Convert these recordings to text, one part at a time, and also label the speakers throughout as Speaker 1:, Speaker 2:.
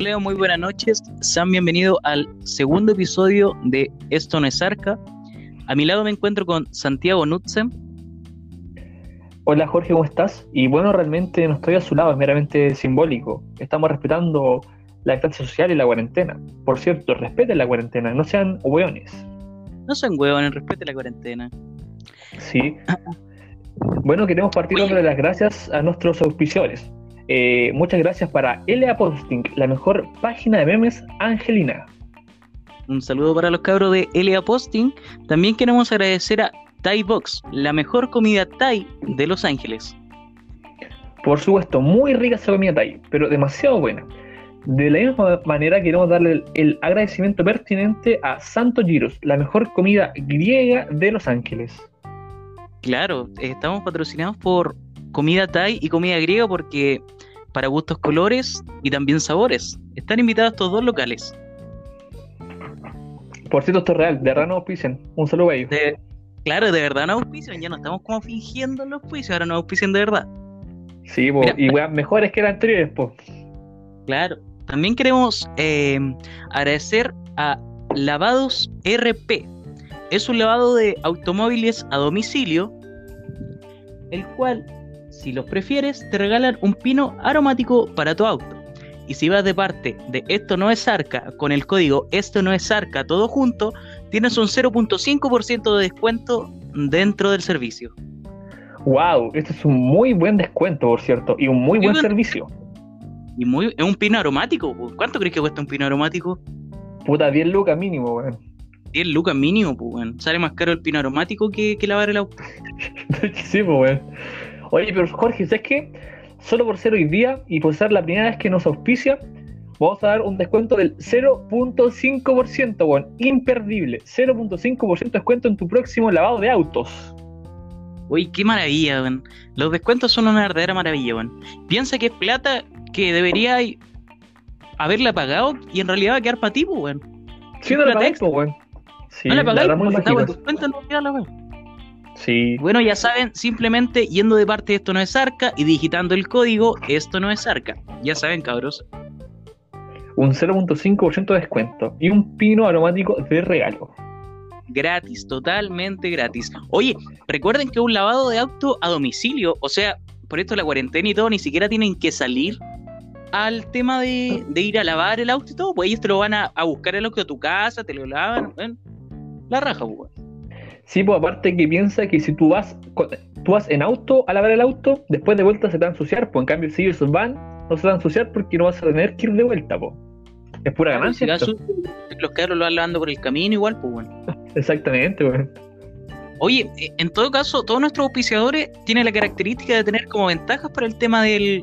Speaker 1: Hola, muy buenas noches. Sean bienvenidos al segundo episodio de Esto no es Arca. A mi lado me encuentro con Santiago Nutzen.
Speaker 2: Hola Jorge, ¿cómo estás? Y bueno, realmente no estoy a su lado, es meramente simbólico. Estamos respetando la distancia social y la cuarentena. Por cierto, respeten la cuarentena, no sean hueones.
Speaker 1: No sean hueones, respeten la cuarentena.
Speaker 2: Sí. Bueno, queremos partir dándole las gracias a nuestros auspiciadores. Eh, muchas gracias para Elia Posting, la mejor página de memes angelina.
Speaker 1: Un saludo para los cabros de Elia Posting. También queremos agradecer a Thai Box, la mejor comida Thai de Los Ángeles.
Speaker 2: Por supuesto, muy rica esa comida Thai, pero demasiado buena. De la misma manera queremos darle el, el agradecimiento pertinente a Santo Giros, la mejor comida griega de Los Ángeles.
Speaker 1: Claro, estamos patrocinados por comida Thai y comida griega porque para gustos colores y también sabores. Están invitados estos dos locales.
Speaker 2: Por cierto, esto es real, de verdad no auspician. Un saludo a ellos.
Speaker 1: De- claro, de verdad no auspician, ya no estamos como fingiendo los auspicios, ahora no auspician de verdad.
Speaker 2: Sí, po,
Speaker 1: Mira,
Speaker 2: y weas mejores que las anteriores, pues.
Speaker 1: Claro. También queremos eh, agradecer a Lavados RP. Es un lavado de automóviles a domicilio, el cual, si los prefieres, te regalan un pino aromático para tu auto. Y si vas de parte de Esto no es Arca con el código Esto no es Arca todo junto, tienes un 0.5% de descuento dentro del servicio.
Speaker 2: Wow, este es un muy buen descuento, por cierto, y un muy
Speaker 1: Muy
Speaker 2: buen
Speaker 1: buen-
Speaker 2: servicio.
Speaker 1: Y muy, es un pino aromático. ¿Cuánto crees que cuesta un pino aromático?
Speaker 2: Puta, 10 lucas mínimo, weón.
Speaker 1: 10 lucas mínimo, pues, weón. Sale más caro el pino aromático que, que lavar el auto.
Speaker 2: sí, pues, weón. Oye, pero Jorge, ¿sabes qué? Solo por ser hoy día y por ser la primera vez que nos auspicia, vamos a dar un descuento del 0.5%, weón. Imperdible. 0.5% de descuento en tu próximo lavado de autos.
Speaker 1: Uy, qué maravilla, weón. Los descuentos son una verdadera maravilla, weón. Piensa que es plata que debería haberla pagado y en realidad va a quedar para ti, pues, weón.
Speaker 2: Sí, no la pagáis, pues, weón. Sí,
Speaker 1: no la pagáis,
Speaker 2: verdad, muy
Speaker 1: porque estaba en
Speaker 2: mágicos.
Speaker 1: tus cuentas, no queda la weón.
Speaker 2: Sí.
Speaker 1: Bueno, ya saben, simplemente yendo de parte de esto no es arca y digitando el código esto no es arca. Ya saben, cabros.
Speaker 2: Un 0.5% de descuento y un pino aromático de regalo.
Speaker 1: Gratis, totalmente gratis. Oye, recuerden que un lavado de auto a domicilio, o sea, por esto la cuarentena y todo, ni siquiera tienen que salir al tema de, de ir a lavar el auto y todo, pues ellos te lo van a, a buscar el auto a tu casa, te lo lavan, weón. la raja, pues.
Speaker 2: Sí, pues aparte que piensa que si tú vas tú vas en auto a lavar el auto, después de vuelta se te va a ensuciar, pues en cambio si ellos van, no se te va a ensuciar porque no vas a tener que ir de vuelta, pues. Es pura ganancia. esto.
Speaker 1: su- los carros lo van lavando por el camino igual, pues bueno.
Speaker 2: Exactamente, weón.
Speaker 1: Oye, eh, en todo caso, todos nuestros auspiciadores tienen la característica de tener como ventajas para el tema del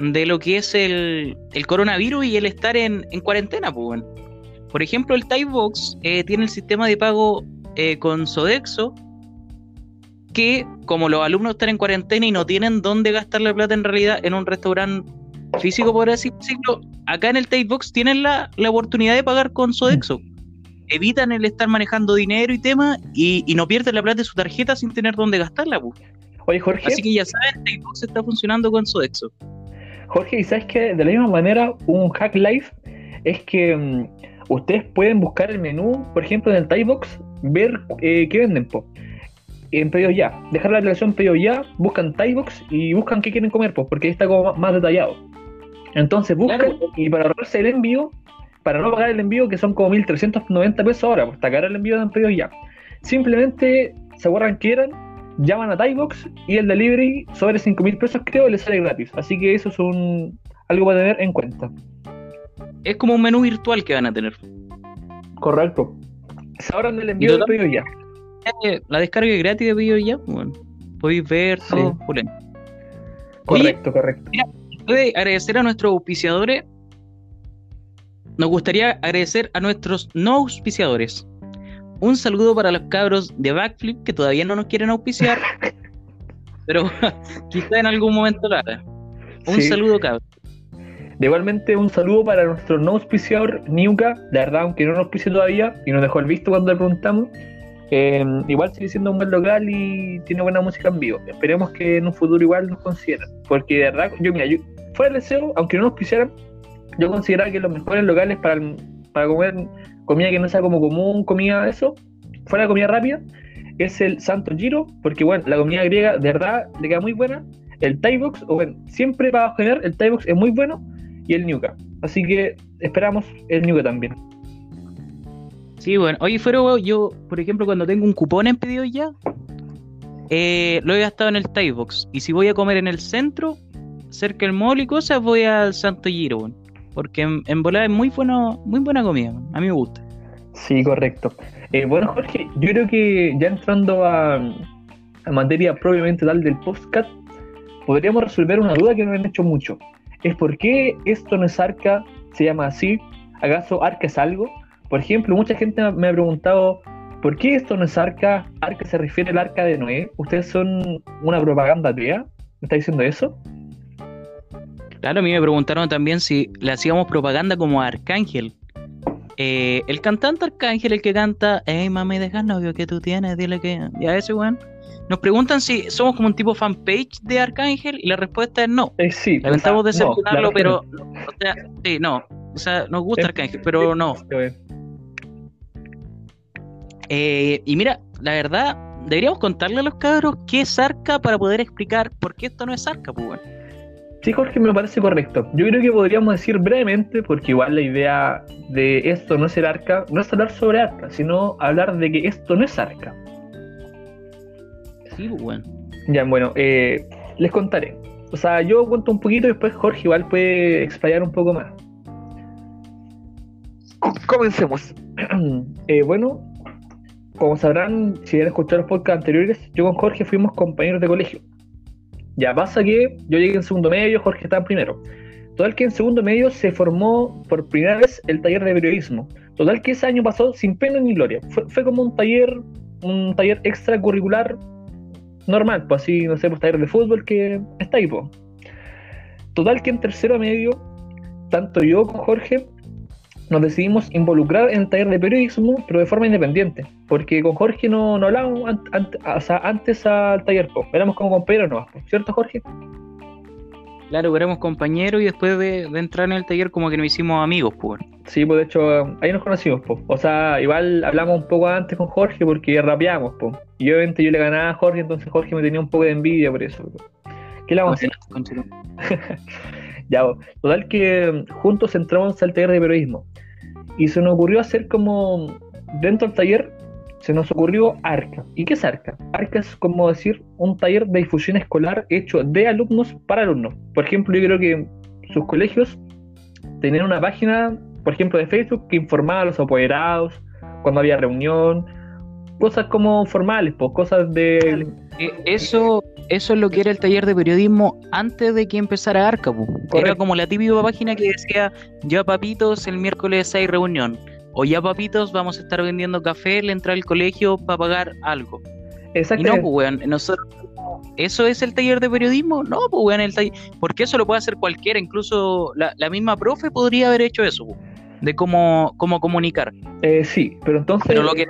Speaker 1: de lo que es el, el coronavirus y el estar en, en cuarentena, pues bueno. Por ejemplo, el Typebox eh, tiene el sistema de pago eh, con Sodexo, que como los alumnos están en cuarentena y no tienen dónde gastar la plata en realidad en un restaurante físico, por así decirlo, acá en el Typebox tienen la, la oportunidad de pagar con Sodexo. Evitan el estar manejando dinero y temas y, y no pierden la plata de su tarjeta sin tener dónde gastarla. pues.
Speaker 2: Oye, Jorge,
Speaker 1: Así que ya saben, Typebox está funcionando con Sodexo.
Speaker 2: Jorge, ¿y sabes que de la misma manera un hack life es que mm, ustedes pueden buscar el menú, por ejemplo, en el Thai Box, ver eh, qué venden, po. En pedido ya, dejar la aplicación pedido ya, buscan Thai Box y buscan qué quieren comer, pues, porque ahí está como más detallado. Entonces buscan
Speaker 1: Claro.
Speaker 2: y para ahorrarse el envío, para no pagar el envío, que son como 1390 pesos ahora, pues está caro el envío de pedido ya. Simplemente se acuerdan que eran, llaman a Thaibox y el delivery sobre 5000 pesos creo les sale gratis. Así que eso es un algo para tener en cuenta.
Speaker 1: Es como un menú virtual que van a tener.
Speaker 2: Correcto. Se ahorran el envío
Speaker 1: total-
Speaker 2: pedido ya.
Speaker 1: Eh, La descarga es gratis de pedido ya, bueno. Podéis ver
Speaker 2: Sí.
Speaker 1: todo. pulento. Oye,
Speaker 2: Correcto, correcto.
Speaker 1: Puede agradecer a nuestros auspiciadores. Nos gustaría agradecer a nuestros no auspiciadores. Un saludo para los cabros de Backflip que todavía no nos quieren auspiciar, pero quizá en algún momento lo hagan. Un
Speaker 2: Sí.
Speaker 1: saludo, cabros.
Speaker 2: De igualmente un saludo para nuestro no auspiciador Niuka, la verdad, aunque no nos auspicie todavía y nos dejó el visto cuando le preguntamos. eh, igual sigue siendo un buen local y tiene buena música en vivo. Esperemos que en un futuro igual nos consideren. Porque de verdad, yo mira, yo, fuera del SEO, aunque no nos auspiciaran, yo consideraba que los mejores locales para, para comer comida que no sea como común, comida eso, fuera comida rápida, es el Santo Giro, porque bueno, la comida griega de verdad le queda muy buena. El Thai Box, o bueno, siempre para generar el Thai Box es muy bueno y el Nuka. Así que esperamos el Nuka también.
Speaker 1: Sí, bueno. Oye, fuera yo, por ejemplo, cuando tengo un cupón en pedido ya, eh, lo he gastado en el Thai Box. Y si voy a comer en el centro, cerca del mall y cosas, voy al Santo Giro, porque en, en volada es muy, bueno, muy buena comida, a mí me gusta.
Speaker 2: Sí, correcto. Eh, bueno, Jorge, yo creo que ya entrando a, a materia propiamente tal del podcast, podríamos resolver una duda que nos han hecho mucho. Es por qué esto no es arca, se llama así. ¿Acaso arca es algo? Por ejemplo, mucha gente me ha preguntado, ¿por qué esto no es arca? ¿Arca se refiere al arca de Noé? ¿Ustedes son una propaganda atea? ¿Me está diciendo eso?
Speaker 1: Claro, a mí me preguntaron también si le hacíamos propaganda como Arcángel. Eh, el cantante Arcángel, el que canta, hey mami, deja novio que tú tienes, dile que. Ya ese weón. Nos preguntan si somos como un tipo fanpage de Arcángel y la respuesta es no.
Speaker 2: Eh, sí,
Speaker 1: Lamentamos decepcionarlo, pero. O sea, sí, no. O sea, nos gusta Arcángel, pero no. Eh, y mira, la verdad, deberíamos contarle a los cabros qué es Arca para poder explicar por qué esto no es Arca, pues bueno.
Speaker 2: Sí, Jorge, me parece correcto. Yo creo que podríamos decir brevemente, porque igual la idea de esto no es el arca, no es hablar sobre arca, sino hablar de que esto no es arca.
Speaker 1: Sí, pues, bueno.
Speaker 2: Ya, bueno, eh, les contaré. O sea, yo cuento un poquito y después Jorge igual puede explayar un poco más. Comencemos. eh, bueno, como sabrán, si han escuchado los podcasts anteriores, yo con Jorge fuimos compañeros de colegio. Ya pasa que yo llegué en segundo medio, Jorge estaba en primero. Total que en segundo medio se formó por primera vez el taller de periodismo. Total que ese año pasó sin pena ni gloria. Fue, como un taller, un taller extracurricular normal, pues así, no sé, pues taller de fútbol que está ahí, pues. Total que en tercero medio, tanto yo como Jorge nos decidimos involucrar en el taller de periodismo, pero de forma independiente, porque con Jorge no, no hablábamos antes al taller, éramos como compañeros no ¿cierto Jorge?
Speaker 1: Claro, éramos compañeros y después de, entrar en el taller como que nos hicimos amigos, pues.
Speaker 2: Sí, pues de hecho ahí nos conocimos, pues. O sea, igual hablamos un poco antes con Jorge porque rapeamos, pues. Y obviamente yo le ganaba a Jorge, entonces Jorge me tenía un poco de envidia por eso. ¿Qué le vamos a hacer? ya, total que juntos entramos al taller de periodismo y se nos ocurrió hacer como dentro del taller se nos ocurrió ARCA. ¿Y qué es ARCA? ARCA es como decir un taller de difusión escolar hecho de alumnos para alumnos. Por ejemplo, yo creo que sus colegios tenían una página, por ejemplo, de Facebook que informaba a los apoderados cuando había reunión, cosas como formales, pues cosas de...
Speaker 1: Eh, eso, eso es lo que era el taller de periodismo antes de que empezara Arca. Era como la típica página que decía, ya papitos, el miércoles hay reunión. O ya papitos, vamos a estar vendiendo café, le entra al colegio para pagar algo. Exacto. Y no, pues, weón, nosotros... ¿Eso es el taller de periodismo? No, pues, weón, el taller... Porque eso lo puede hacer cualquiera, incluso la, misma profe podría haber hecho eso, de cómo, cómo comunicar.
Speaker 2: Eh, sí, pero entonces...
Speaker 1: Pero lo que...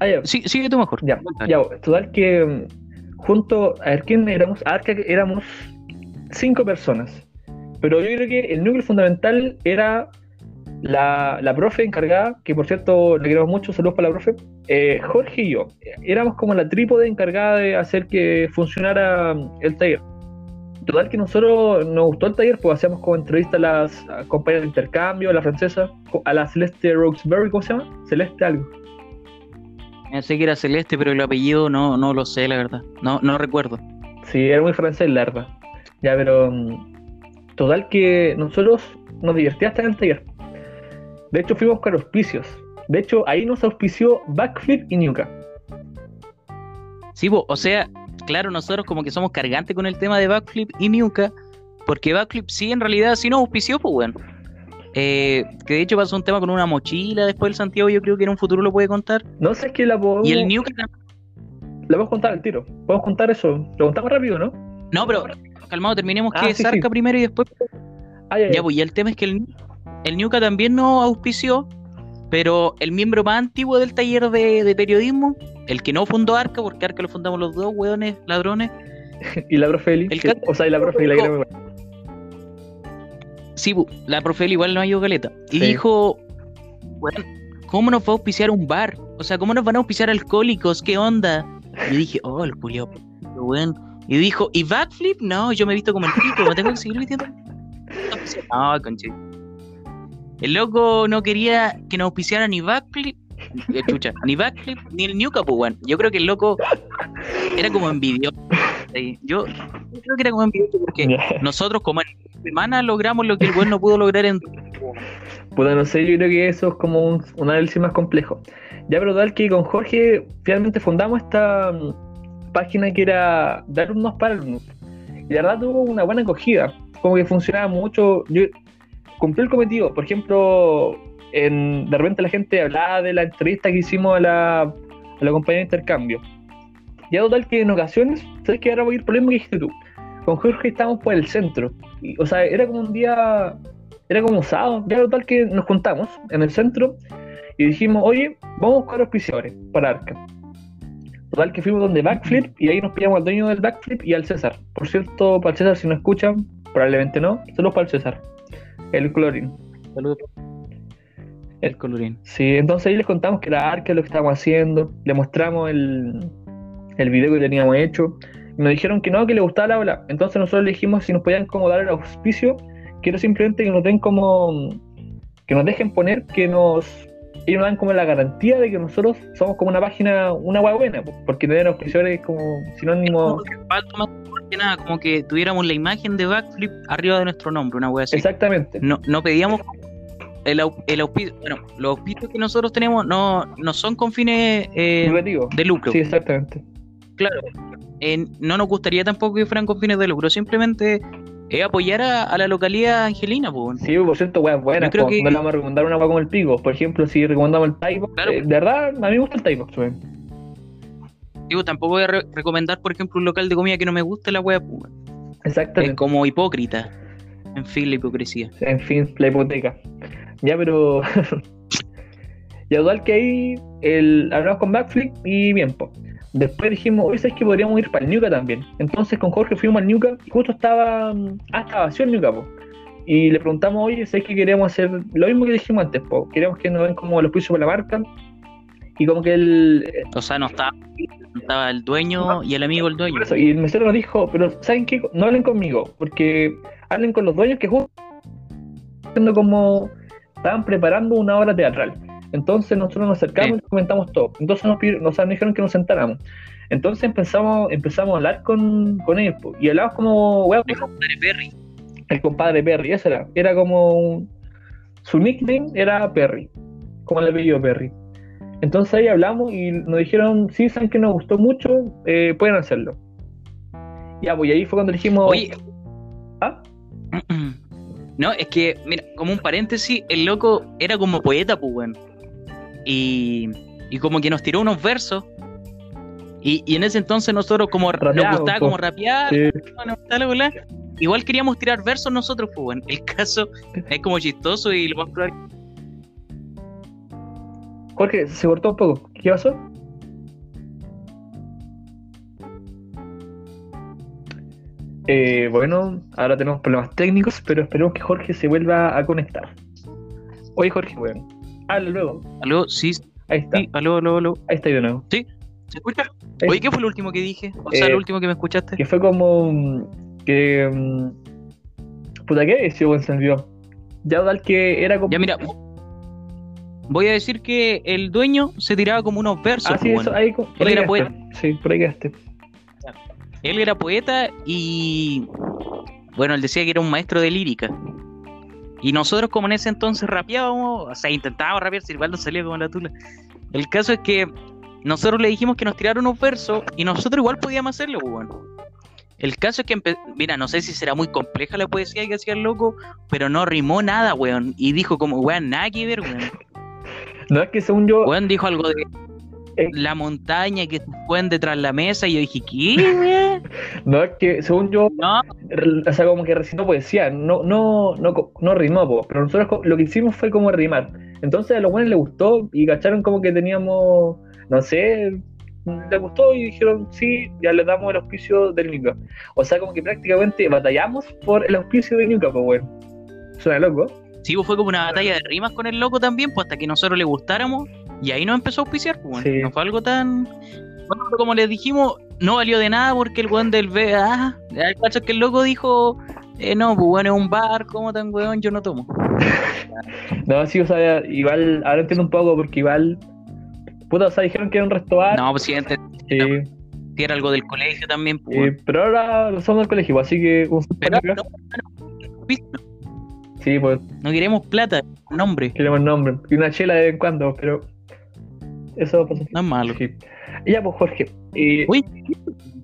Speaker 1: Ah, Sí, sigue tú mejor.
Speaker 2: Ya, ya, total que mm, junto, a ver quién éramos, a ver que éramos cinco personas. Pero yo creo que el núcleo fundamental era la, la, profe encargada, que por cierto le queremos mucho, saludos para la profe, eh, Jorge y yo, éramos como la trípode encargada de hacer que funcionara el taller. Total que nosotros nos gustó el taller, pues hacíamos como entrevista a las compañeras de intercambio, a la francesa, a la Celeste Roxbury, ¿cómo se llama? Celeste algo.
Speaker 1: Pensé que era Celeste, pero el apellido no, no lo sé, la verdad. No, no recuerdo.
Speaker 2: Sí, era muy francés, la verdad. Ya, pero mm, total que nosotros nos divertíamos hasta en el taller. De hecho, fuimos con auspicios. De hecho, ahí nos auspició Backflip y Nuka.
Speaker 1: Sí, o sea, claro, nosotros como que somos cargantes con el tema de Backflip y Nuka, porque Backflip sí, en realidad sí nos auspició, pues bueno. Eh, que de hecho pasó un tema con una mochila después del Santiago, yo creo que en un futuro lo puede contar.
Speaker 2: No sé, qué la puedo...
Speaker 1: Y el Nuka...
Speaker 2: La podemos contar al tiro. Podemos contar eso. Lo contamos rápido, ¿no?
Speaker 1: No, pero calmado, terminemos ah, que es Arca primero y después... ya, pues, y el tema es que el el Ñuca también nos auspició, pero el miembro más antiguo del taller de, periodismo, el que no fundó Arca, porque Arca lo fundamos los dos, hueones, ladrones.
Speaker 2: y la profe Eli, o sea, y la profe y la
Speaker 1: Sí, pu, la profe igual no ha ido caleta. Y
Speaker 2: Sí.
Speaker 1: dijo, bueno, ¿cómo nos va a auspiciar un bar? O sea, ¿cómo nos van a auspiciar alcohólicos? ¿Qué onda? Y dije, oh, el Julio, bueno. Y dijo, ¿y backflip? No, yo me he visto como el pico, ¿me tengo que seguir vistiendo? No, conche. El loco no quería que nos auspiciara ni backflip, eh, chucha, ni backflip, ni el Newcap, weón. Yo creo que el loco era como envidioso. Sí, Yo, yo creo que era como envidioso porque nosotros como en semana logramos lo que el weón no pudo lograr en
Speaker 2: Puta, no sé, yo creo que eso es como un, un análisis más complejo. Ya, pero tal que con Jorge finalmente fundamos esta mm, página que era de alumnos para alumnos. Y la verdad tuvo una buena acogida. Como que funcionaba mucho. Yo cumplió el cometido. Por ejemplo, en, de repente la gente hablaba de la entrevista que hicimos a la, a la compañía de intercambio. Ya total que en ocasiones, ¿sabes que Ahora voy a ir lo mismo que dijiste tú. Con Jorge estábamos por el centro. Y, o sea, era como un día era como un sábado, ya total que nos juntamos en el centro y dijimos, oye, vamos a buscar auspiciadores para Arca. Total que fuimos donde Backflip y ahí nos pillamos al dueño del Backflip y al César. Por cierto, para el César, si no escuchan, probablemente no, solo para el César, el clorín.
Speaker 1: Saludos. El colorín.
Speaker 2: Sí, entonces ahí les contamos que era Arca lo que estábamos haciendo, le mostramos el, el video que teníamos hecho. Y nos dijeron que no, que le gustaba la ola. Entonces nosotros le dijimos si nos podían como dar el auspicio, que era simplemente que nos den como. que nos dejen poner que nos. ellos nos dan como la garantía de que nosotros somos como una página, una web buena, po, porque tener auspiciadores es como sinónimo.
Speaker 1: Que nada, como que tuviéramos la imagen de backflip arriba de nuestro nombre, una wea así.
Speaker 2: Exactamente.
Speaker 1: No, no pedíamos el, el auspicio. Bueno, los auspicios que nosotros tenemos no, no son con fines eh, de lucro.
Speaker 2: Sí, exactamente.
Speaker 1: Claro. Eh, no nos gustaría tampoco que fueran con fines de lucro, simplemente es apoyar a, a la localidad angelina, pues.
Speaker 2: Sí, por cierto, weas buenas.
Speaker 1: Creo
Speaker 2: po,
Speaker 1: que-
Speaker 2: No le vamos a recomendar una wea como el pico. Por ejemplo, si recomendamos el Tybox,
Speaker 1: Claro.
Speaker 2: eh, de verdad, a mí me gusta el weón.
Speaker 1: Digo, tampoco voy a re- recomendar, por ejemplo, un local de comida que no me guste la wea, pues. Es
Speaker 2: Exactamente.
Speaker 1: como hipócrita. En fin, la hipocresía.
Speaker 2: En fin, la hipoteca. Ya, pero. ya, igual que ahí el, hablamos con Backflip y bien, po. Después dijimos, oye, ¿sabes que podríamos ir para el Ñuca también? Entonces con Jorge fuimos al Ñuca y justo estaba. mm, Ah, estaba vacío el Ñuca, po. Y le preguntamos, oye, ¿sabes que queremos hacer lo mismo que dijimos antes, po? Queremos que nos den como los pisos por la marca. Y como que el.
Speaker 1: O sea, no estaba, estaba el dueño y el amigo del dueño.
Speaker 2: Eso, y el mesero nos dijo, pero ¿saben qué? No hablen conmigo, porque hablen con los dueños que justo haciendo como estaban preparando una obra teatral. Entonces nosotros nos acercamos
Speaker 1: Sí.
Speaker 2: y comentamos todo. Entonces nos, pidieron- nos dijeron que nos sentáramos. Entonces empezamos, empezamos a hablar con, con ellos po, y hablamos como, weón,
Speaker 1: El compadre Perry.
Speaker 2: el compadre Perry, ese era. Era como un- su nickname era Perry, como el apellido Perry. Entonces ahí hablamos y nos dijeron, sí, saben que nos gustó mucho, eh, pueden hacerlo. Ya, pues y ahí fue cuando dijimos,
Speaker 1: Oye,
Speaker 2: ¿ah?
Speaker 1: no, es que, mira, como un paréntesis, el loco era como poeta, pues. Y, y como que nos tiró unos versos. Y, y en ese entonces nosotros como nos gustaba como rapear,
Speaker 2: Sí,
Speaker 1: nos gustaba igual queríamos tirar versos nosotros, pues. El caso es como chistoso y lo más probable
Speaker 2: Jorge, se cortó un poco. ¿Qué pasó? Eh, bueno, ahora tenemos problemas técnicos, pero esperemos que Jorge se vuelva a conectar. Oye, Jorge, bueno, habla luego.
Speaker 1: Aló, sí,
Speaker 2: Ahí está,
Speaker 1: sí, aló, aló, aló.
Speaker 2: ahí está de nuevo.
Speaker 1: ¿Se escucha?
Speaker 2: Ahí
Speaker 1: Oye, ¿qué fue lo último que dije? O sea,
Speaker 2: Eh,
Speaker 1: lo último que me escuchaste.
Speaker 2: Que fue como mm, que. mm, Puta, ¿qué decía, buen sentido? Ya tal que era como.
Speaker 1: Ya, mira, voy a decir que el dueño se tiraba como unos versos.
Speaker 2: Ah, sí,
Speaker 1: pues,
Speaker 2: eso,
Speaker 1: weón.
Speaker 2: ahí, por
Speaker 1: Él
Speaker 2: ahí
Speaker 1: era
Speaker 2: quedaste. Sí, por ahí quedaste.
Speaker 1: Él era poeta y. Bueno, él decía que era un maestro de lírica. Y nosotros, como en ese entonces rapeábamos, o sea, intentábamos rapear, si igual no salía como la tula. El caso es que nosotros le dijimos que nos tirara unos versos y nosotros igual podíamos hacerlo, pues, bueno. El caso es que, mira, no sé si será muy compleja la poesía que hacía el loco, pero no rimó nada, weón. Y dijo como, weón, nada que ver, weón.
Speaker 2: No es que según yo.
Speaker 1: Weón dijo algo de
Speaker 2: Eh.
Speaker 1: la montaña que se pueden detrás de la mesa y yo dije, ¿qué?
Speaker 2: No es que según yo.
Speaker 1: No,
Speaker 2: o sea, como que recitó poesía, no, no, no, no rimó, po, pero nosotros lo que hicimos fue como rimar. Entonces a los buenos les gustó y cacharon como que teníamos, no sé, les gustó y dijeron, sí, ya les damos el auspicio del Ñuca. O sea, como que prácticamente batallamos por el auspicio del Ñuca, pues bueno. Suena loco.
Speaker 1: Sí, pues fue como una batalla de rimas con el loco también, pues hasta que nosotros le gustáramos y ahí nos empezó a auspiciar, pues bueno,
Speaker 2: Sí.
Speaker 1: no fue algo tan... Bueno, como les dijimos, no valió de nada porque el weón del B, ah, el caso es que el loco dijo, eh, no, pues bueno, es un bar, como tan weón, yo no tomo.
Speaker 2: No, sí, o sea, igual, ahora entiendo un poco porque igual. Puta, o sea, dijeron que era un restaurante.
Speaker 1: No, pues antes
Speaker 2: eh,
Speaker 1: si era algo del colegio también, pues
Speaker 2: eh, pero ahora somos del colegio, así que. un
Speaker 1: Pero
Speaker 2: acá.
Speaker 1: no, no,
Speaker 2: Sí, pues
Speaker 1: no queremos plata, nombre,
Speaker 2: queremos nombre. Y una chela de vez en cuando, pero. Eso pasa.
Speaker 1: no es malo.
Speaker 2: Sí. Y ya, pues, Jorge. eh,
Speaker 1: Uy, ¿qué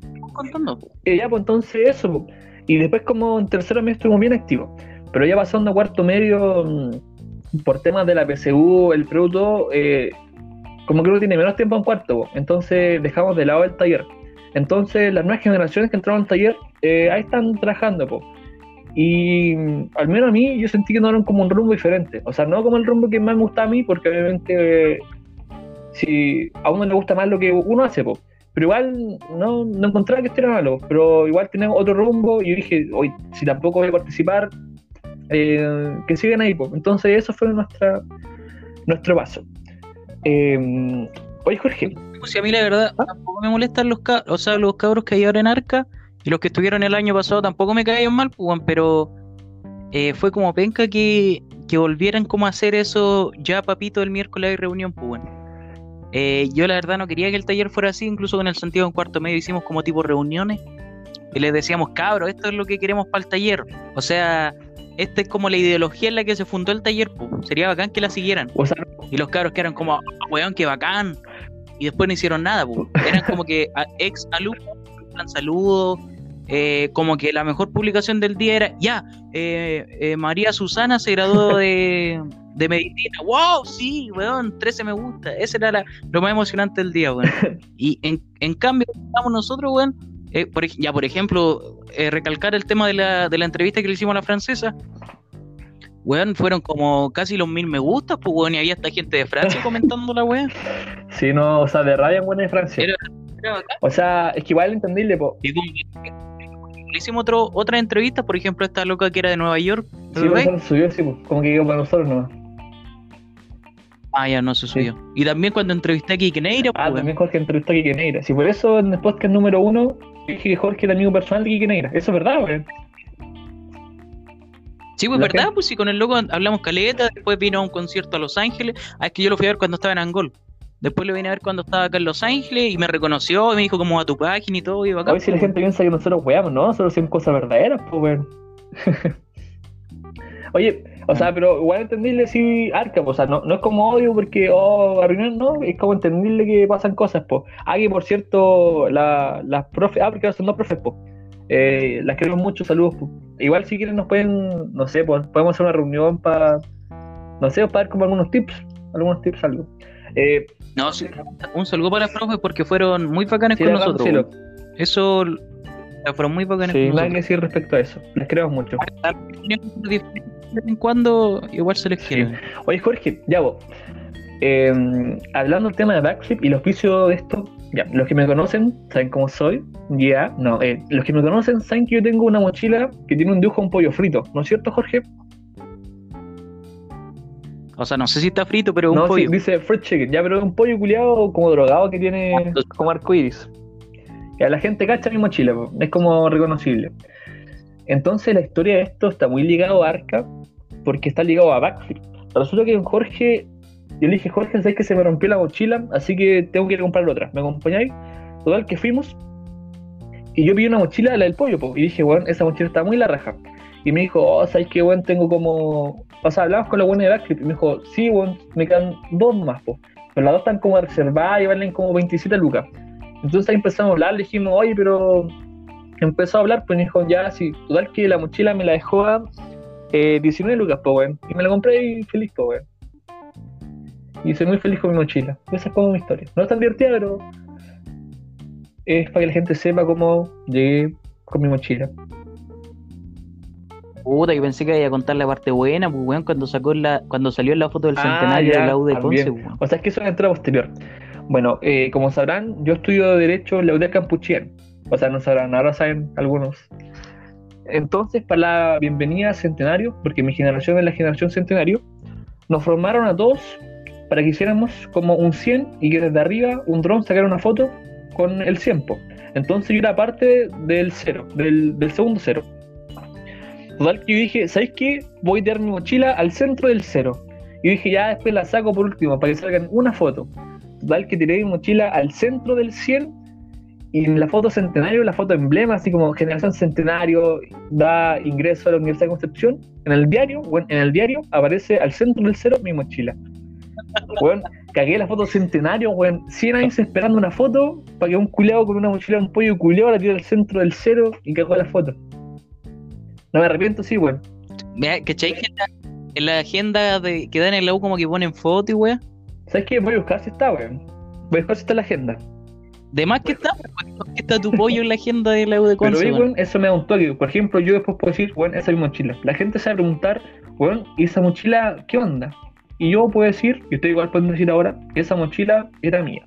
Speaker 1: estamos contando?
Speaker 2: eh, ya, pues entonces eso. po. Y después, como en tercero medio estuvimos bien activos. Pero ya pasando a cuarto medio, mm, por temas de la PSU, el producto, eh, como que uno tiene menos tiempo en cuarto, po. entonces dejamos de lado el taller. Entonces, las nuevas generaciones que entraron al taller, eh, ahí están trabajando, po. Y al menos a mí, yo sentí que no eran como un rumbo diferente. O sea, no como el rumbo que más me gusta a mí, porque obviamente, eh, si a uno le gusta más lo que uno hace, po. Pero igual no, no encontraba que esto era malo, pero igual tenemos otro rumbo y yo dije, hoy si tampoco voy a participar, eh, que sigan ahí. po. Entonces eso fue nuestra, nuestro paso. Eh, oye Jorge,
Speaker 1: Pues si a mí la verdad tampoco me molestan los o sea, los cabros que hay ahora en Arca y los que estuvieron el año pasado tampoco me caían mal, pues, pero eh, fue como penca que, que volvieran como a hacer eso ya papito el miércoles hay reunión, pues bueno. Eh, yo la verdad no quería que el taller fuera así, incluso con el Santiago en cuarto medio hicimos como tipo reuniones y les decíamos, cabros, esto es lo que queremos para el taller. O sea, esta es como la ideología en la que se fundó el taller, pues. sería bacán que la siguieran.
Speaker 2: o sea,
Speaker 1: Y los cabros que eran como, "Ah, weón, qué bacán. Y después no hicieron nada, po. Eran como que ex alumnos, saludos. Eh, como que la mejor publicación del día era, ya, eh, eh, María Susana se graduó de, de medicina. ¡Wow! Sí, weón, 13 me gusta. Ese era la- lo más emocionante del día, weón. Y en, en cambio, estamos nosotros, weón. eh, por, ya, por ejemplo, eh, recalcar el tema de la, de la entrevista que le hicimos a la francesa. Weón, fueron como casi los mil me gustas, pues weón, y había hasta gente de Francia comentando la weón.
Speaker 2: si no, o sea, de rabia en buena de Francia.
Speaker 1: Era- Era.
Speaker 2: O sea, es que igual entendible, po.
Speaker 1: Le hicimos otro, otra entrevista, por ejemplo, esta loca que era de Nueva York. ¿te
Speaker 2: Sí, subió, sí, po. como que quedó para nosotros no.
Speaker 1: Ah, ya no se subió. Y también cuando entrevisté a Kike Neira, pues,
Speaker 2: Ah,
Speaker 1: weón.
Speaker 2: también Jorge entrevistó a Kike Neira. Si por eso en el podcast número uno dije que Jorge era amigo personal de Kike Neira. Eso es verdad, weón.
Speaker 1: Sí, pues verdad,
Speaker 2: gente-
Speaker 1: pues sí, con el loco hablamos caleta, después vino a un concierto a Los Ángeles. Ah, es que yo lo fui a ver cuando estaba en Angol. Después lo vine a ver cuando estaba acá en Los Ángeles y me reconoció y me dijo como a tu página y todo, y bacán.
Speaker 2: Hoy si la
Speaker 1: pues,
Speaker 2: gente piensa que nosotros weamos, ¿no? Nosotros hacemos cosas verdaderas, pues, weón. Oye, o sea, pero igual entendible si arca, pues, o sea, no, no es como odio porque, oh, arruinar, no, es como entendible que pasan cosas, pues. Ah, que por cierto, la- las profes, ah, porque son dos profes, pues. Eh, las queremos mucho, saludos, pues. Igual si quieren nos pueden, no sé, pues, podemos hacer una reunión para, no sé, para dar como algunos tips, algunos tips, algo. Eh,
Speaker 1: No, sí, un saludo para las profes porque fueron muy bacanes
Speaker 2: sí,
Speaker 1: con nosotros.
Speaker 2: sí, lo-.
Speaker 1: Eso fueron muy bacanes
Speaker 2: sí,
Speaker 1: con
Speaker 2: nada que
Speaker 1: nosotros.
Speaker 2: decir respecto a eso. Les queremos mucho.
Speaker 1: De vez en cuando igual se les quiere.
Speaker 2: Oye, Jorge, ya vos. Eh, hablando del tema de backflip y el oficio de esto, ya, los que me conocen saben cómo soy. Ya, no, eh, los que me conocen saben que yo tengo una mochila que tiene un dibujo de un pollo frito, ¿no es cierto, Jorge?
Speaker 1: O sea, no sé si está frito, pero
Speaker 2: no,
Speaker 1: un pollo.
Speaker 2: sí, dice fried chicken, ya, pero es un pollo culiado como drogado que tiene como arcoiris. Ya, la gente cacha mi mochila, es como reconocible. Entonces la historia de esto está muy ligado a Arca, porque está ligado a backflip. Resulta que Jorge, yo le dije, Jorge, sabes que se me rompió la mochila, así que tengo que ir a comprar otra. ¿Me acompañáis? Total que fuimos. Y yo vi una mochila, la del pollo, po, y dije, bueno, esa mochila está muy la raja. Y me dijo, oh, ¿sabes qué, weón? Tengo como. O sea, hablamos con la buena de backflip. Y me dijo, sí, weón, me quedan dos más, po. Pero las dos están como reservadas y valen como 27 lucas. Entonces ahí empezamos a hablar, le dijimos, oye, pero. Empezó a hablar, pues me dijo, ya, sí, total que la mochila me la dejó a eh, 19 lucas, po, weón. Y me la compré y feliz, po, weón. Y soy muy feliz con mi mochila. Esa es como mi historia. No es tan divertida, pero. Es para que la gente sepa cómo llegué con mi mochila.
Speaker 1: Puta, que pensé que iba a contar la parte buena, pues weón, cuando sacó la, cuando salió la foto del
Speaker 2: Ah,
Speaker 1: centenario
Speaker 2: ya,
Speaker 1: de la U de
Speaker 2: también.
Speaker 1: Conce, weón.
Speaker 2: O sea, es que eso es una entrada posterior. Bueno, eh, como sabrán, yo estudio Derecho en la UDEC Campuchian. O sea, no sabrán, ahora saben algunos. Entonces, para la bienvenida a Centenario, porque mi generación es la generación Centenario, nos formaron a todos para que hiciéramos como un 100 y que desde arriba un dron sacara una foto con el 100. Entonces yo era parte del cero, del, del segundo cero. Total que yo dije, ¿sabes qué? Voy a tirar mi mochila al centro del cero. Y dije, ya después la saco por último, para que salgan una foto. Total que tiré mi mochila al centro del 100 y en la foto centenario, la foto emblema, así como generación centenario, da ingreso a la Universidad de Concepción, en el diario, bueno, en el diario aparece al centro del cero mi mochila. Bueno, cagué la foto centenario, weón. 100 años esperando una foto para que un culeado con una mochila de un pollo culeado la tire al centro del cero y cagó la foto. No me arrepiento, sí, weón.
Speaker 1: Vea, ¿cachai? Que en la, en la agenda de, que dan en la U como que ponen foto y weón.
Speaker 2: ¿Sabes qué? Voy a buscar si está, weón. Voy a buscar si está en la agenda.
Speaker 1: De más que está, pues, que está tu pollo en la agenda de la U de
Speaker 2: Pero
Speaker 1: Conce, weón.
Speaker 2: weón, eso me da un toque. Por ejemplo, yo después puedo decir, weón, esa es mi mochila. La gente se va a preguntar, weón, ¿y esa mochila qué onda? Y yo puedo decir, y ustedes igual pueden decir ahora, que esa mochila era mía.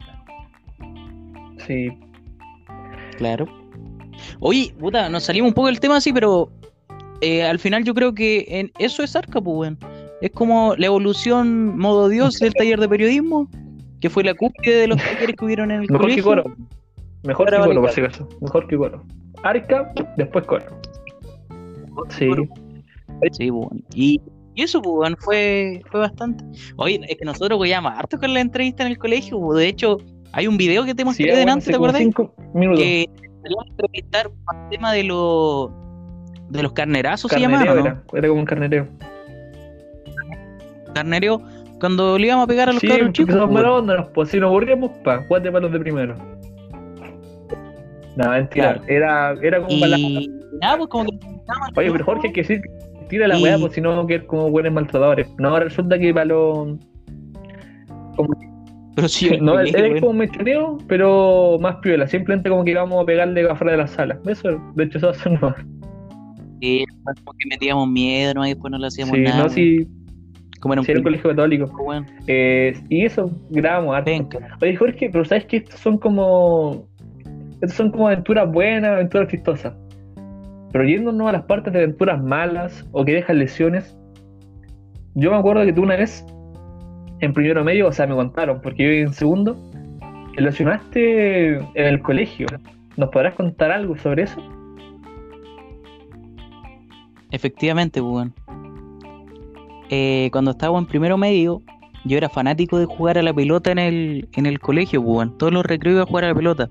Speaker 2: Sí,
Speaker 1: Claro. Oye, puta, nos salimos un poco del tema así, pero eh, al final yo creo que en eso es Arca, pues. Es como la evolución modo Dios del taller de periodismo, que fue la cúspide de los talleres que hubieron en el
Speaker 2: mejor que. Coro. Mejor que Coro, por si acaso. Mejor que Coro. Arca, después Coro. Sí.
Speaker 1: Sí, pues, weón. Y, y eso, pues, fue, fue bastante. Oye, es que nosotros goyamos harto con la entrevista en el colegio, pues, de hecho, hay un video que te
Speaker 2: Sí,
Speaker 1: mostré
Speaker 2: bueno,
Speaker 1: delante,
Speaker 2: hace
Speaker 1: ¿te acuerdas?
Speaker 2: cinco minutos.
Speaker 1: Que queríamos entrevistar al tema de los de los carnerazos se
Speaker 2: Carnereo
Speaker 1: llamaban, ¿no?
Speaker 2: era, era como un carnereo.
Speaker 1: Carnereo, cuando le íbamos a pegar a los
Speaker 2: Sí,
Speaker 1: cabros chicos. pues,
Speaker 2: mala onda, nos- pues si nos aburríamos, pa, cuatro palos de primero. No, mentira,
Speaker 1: Claro.
Speaker 2: era, era como para la...
Speaker 1: Y pues como que.
Speaker 2: Oye, pero Jorge, hay que decir, tira la
Speaker 1: Y-
Speaker 2: weá, pues si no, que como buenos maltratadores. No, ahora resulta que para los.
Speaker 1: Pero sí,
Speaker 2: no, es, es como un mechoneo, pero más piola. Simplemente como que íbamos a pegarle afuera de la sala. Eso, de hecho, eso hace no.
Speaker 1: Sí, como que metíamos miedo, ¿no? Y después no le hacíamos
Speaker 2: Sí,
Speaker 1: nada.
Speaker 2: no, si,
Speaker 1: Como era un
Speaker 2: si era un colegio católico. Eh, y eso, grabamos harto.
Speaker 1: Penca.
Speaker 2: Oye, Jorge, pero ¿sabes que estos son como. Estos son como aventuras buenas, aventuras chistosas. Pero yéndonos a las partes de aventuras malas o que dejan lesiones. Yo me acuerdo que tú una vez, en primero medio, o sea, me contaron, porque yo en segundo, te lesionaste en el colegio. ¿Nos podrás contar algo sobre eso?
Speaker 1: Efectivamente, pues, weón. Eh, cuando estaba en primero medio, yo era fanático de jugar a la pelota en el, en el colegio, pues, weón. Todos los recreos iba a jugar a la pelota.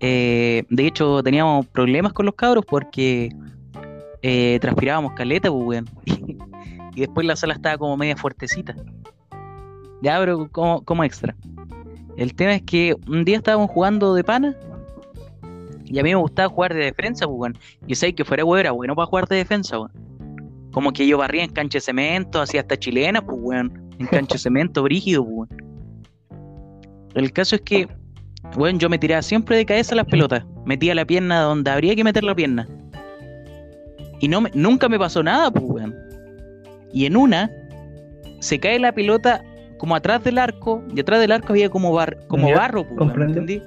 Speaker 1: Eh, de hecho, teníamos problemas con los cabros porque eh, transpirábamos caleta, pues, weón. y después la sala estaba como media fuertecita. Ya, pero como, como extra. El tema es que un día estábamos jugando de pana. Y a mí me gustaba jugar de defensa, pues, weón. Y sabes que fuera weón, era bueno para jugar de defensa, weón. Como que yo barría en cancha de cemento, hacía hasta chilena, pues, weón. En cancha de cemento, brígido, pues, weón. El caso es que, weón, yo me tiraba siempre de cabeza las pelotas. Metía la pierna donde habría que meter la pierna. Y no me- nunca me pasó nada, pues, weón. Y en una, se cae la pelota como atrás del arco, y atrás del arco había como, bar, como
Speaker 2: Ya,
Speaker 1: barro, pues. ¿entendí?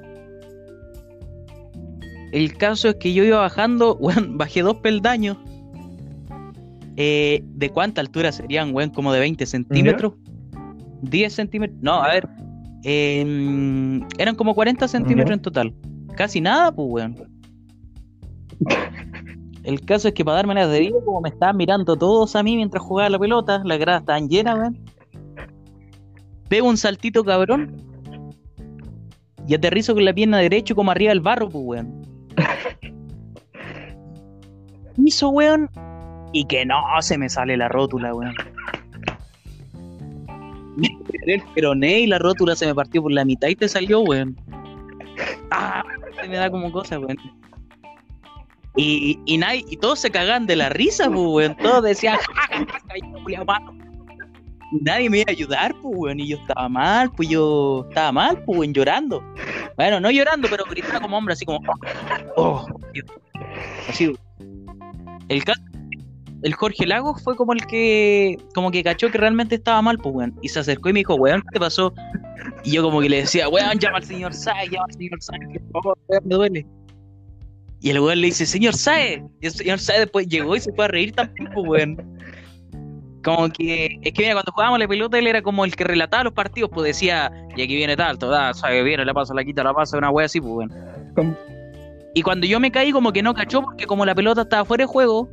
Speaker 1: El caso es que yo iba bajando, weón, bajé dos peldaños. Eh, ¿De cuánta altura serían, weón? Como de 20 centímetros. 10 centímetros. No, a ver. em, eran como 40 centímetros
Speaker 2: Ya.
Speaker 1: en total. Casi nada, pues, weón. El caso es que para darme las de vida, como me estaban mirando todos a mí mientras jugaba la pelota, las gradas estaban llenas, weón. Pego un saltito cabrón. Y aterrizo con la pierna derecha como arriba del barro, pues, weón. Hizo, weón. Y que no, se me sale la rótula, weón. Me tiré el peroné y la rótula se me partió por la mitad y te salió, weón. Ah, se me da como cosa, weón. Y, y, nadie, y todos se cagan de la risa, pues, weón. Todos decían, "Ja, ja, ja, ja, culiao malo". Y nadie me iba a ayudar, pues, weón. Y yo estaba mal, pues yo estaba mal, pues, weón, llorando. Bueno, no llorando, pero gritaba como hombre, así como, oh, Dios". Así. El el Jorge Lagos fue como el que, como que cachó que realmente estaba mal, pues, weón. Y se acercó y me dijo, weón, ¿qué te pasó? Y yo como que le decía, weón, llama al señor Sai, llama al señor Sai, que por favor, weón, me duele. Y el weón le dice, señor Sae. Y el señor Sae después llegó y se fue a reír tampoco, weón. Como que, es que mira, cuando jugábamos la pelota, él era como el que relataba los partidos, pues decía, y aquí viene tal, toda, sabe, viene, la pasa, la quita, la pasa, una wea así, pues, weón. Y cuando yo me caí, como que no cachó, porque como la pelota estaba fuera de juego,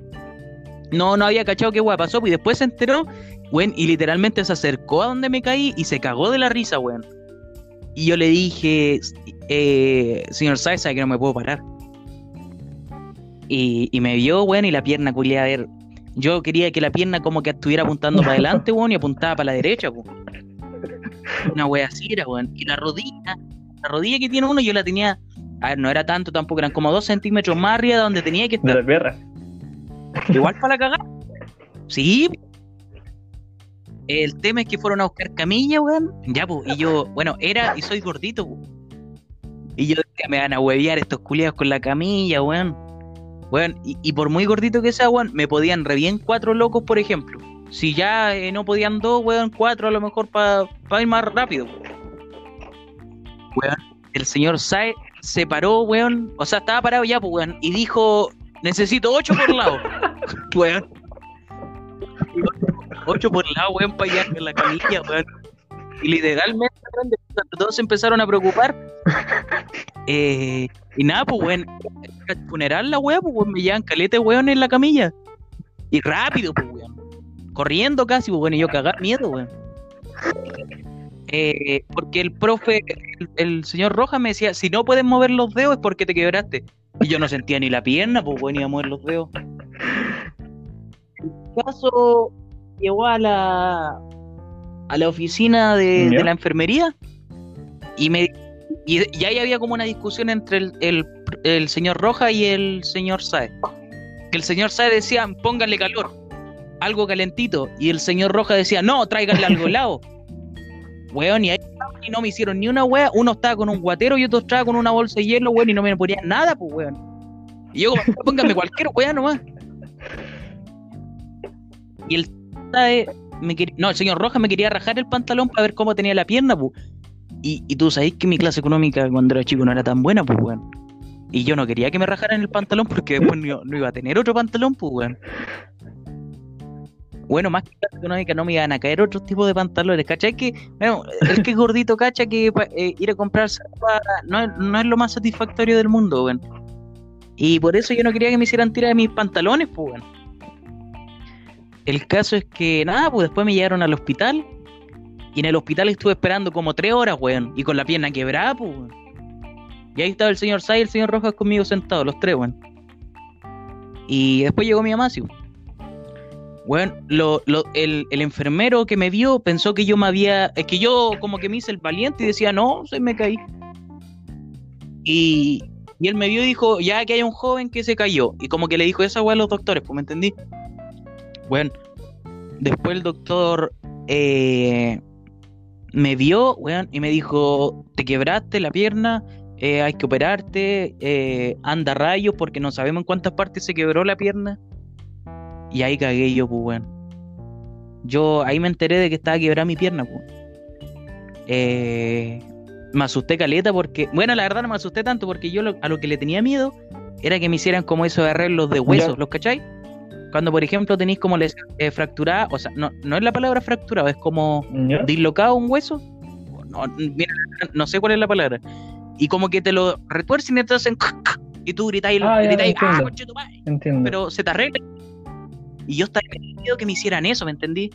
Speaker 1: no, no había cachado qué wea pasó, pues, y después se enteró, weón, y literalmente se acercó a donde me caí y se cagó de la risa, weón. Y yo le dije, eh, señor Sae, sabe que no me puedo parar. Y, y me vio, weón, y la pierna culiada, a ver, yo quería que la pierna como que estuviera apuntando para adelante, weón, y apuntaba para la derecha, weón. Una wea así era, weón. Y la rodilla, la rodilla que tiene uno, yo la tenía, a ver, no era tanto tampoco, eran como dos centímetros más arriba de donde tenía que
Speaker 2: De
Speaker 1: estar.
Speaker 2: la perra.
Speaker 1: Igual para la cagada. Sí. El tema es que fueron a buscar camilla, weón. Ya, pues, y yo, bueno, era y soy gordito, pues. Y yo decía, me van a huevear estos culiados con la camilla, weón. Weón, y, por muy gordito que sea, weón, me podían re bien cuatro locos, por ejemplo. Si ya eh, no podían dos, weón, cuatro a lo mejor para ir más rápido. Weón, el señor Sae se paró, weón. O sea, estaba parado ya, pues, weón. Y dijo, necesito ocho por lado. weón. Ocho por lado, weón, para en la camilla, weón. Y literalmente, todos se empezaron a preocupar. Eh, y nada, pues, weón. Al funeral la weón, pues, weón, me llevan calete, weón, en la camilla. Y rápido, pues, weón. Corriendo casi, pues, weón, y yo cagar miedo, weón. Eh, porque el profe, el, el señor Rojas me decía, si no puedes mover los dedos es porque te quebraste. Y yo no sentía ni la pierna, pues bueno, iba a mover los dedos. El caso llegó a la a la oficina de, la enfermería y me y, y ahí había como una discusión entre el, el, el señor Rojas y el señor Saez. Que el señor Saez decía, pónganle calor, algo calentito. Y el señor Rojas decía, no, tráiganle algo helado. Weón, y ahí y no me hicieron ni una wea. Uno estaba con un guatero y otro estaba con una bolsa de hielo, weón, y no me ponían nada, pues, weón. Y yo, como, pónganme cualquier wea nomás. Y el Saez no, el señor Rojas me quería rajar el pantalón para ver cómo tenía la pierna, pues. Y, y tú sabés que mi clase económica cuando era chico no era tan buena, pues, weón. Y yo no quería que me rajaran el pantalón porque después no, iba a tener otro pantalón, pues, weón. Bueno, más que clase económica no me iban a caer otros tipos de pantalones, ¿cachai? Que, bueno, el que es gordito, cacha, que eh, ir a comprarse ropa no, no es lo más satisfactorio del mundo, weón. Y por eso yo no quería que me hicieran tirar de mis pantalones, pues, weón. El caso es que, nada, pues después me llevaron al hospital. Y en el hospital estuve esperando como tres horas, weón. Y con la pierna quebrada, pues. Y ahí estaba el señor Sai y el señor Rojas conmigo sentados, los tres, weón. Y después llegó mi mamá, sí. Weón, lo, el enfermero que me vio pensó que yo me había. Es que yo como que me hice el valiente y decía, no, se me caí. Y, y él me vio y dijo, ya que hay un joven que se cayó. Y como que le dijo esa weá a los doctores, pues me entendí. Bueno, después el doctor eh, me vio, weón, y me dijo, te quebraste la pierna, eh, hay que operarte, eh, anda rayos porque no sabemos en cuántas partes se quebró la pierna. Y ahí cagué yo, pues, weón. Yo ahí me enteré de que estaba quebrada mi pierna, pues. Eh, me asusté caleta porque, bueno, la verdad no me asusté tanto porque yo lo- a lo que le tenía miedo era que me hicieran como esos arreglos de huesos. ¿los cachai? Cuando, por ejemplo, tenéis como les, eh, fracturada, o sea, no, no es la palabra fracturado, es como
Speaker 2: ¿Ya?
Speaker 1: dislocado un hueso. No, mira, no sé cuál es la palabra. Y como que te lo retuercen y te hacen y tú gritáis,
Speaker 2: Ah, ya,
Speaker 1: gritáis, ah,
Speaker 2: entiendo.
Speaker 1: conchetumare",
Speaker 2: Entiendo.
Speaker 1: pero se te arregla. Y yo estaba miedo que me hicieran eso, ¿me entendí?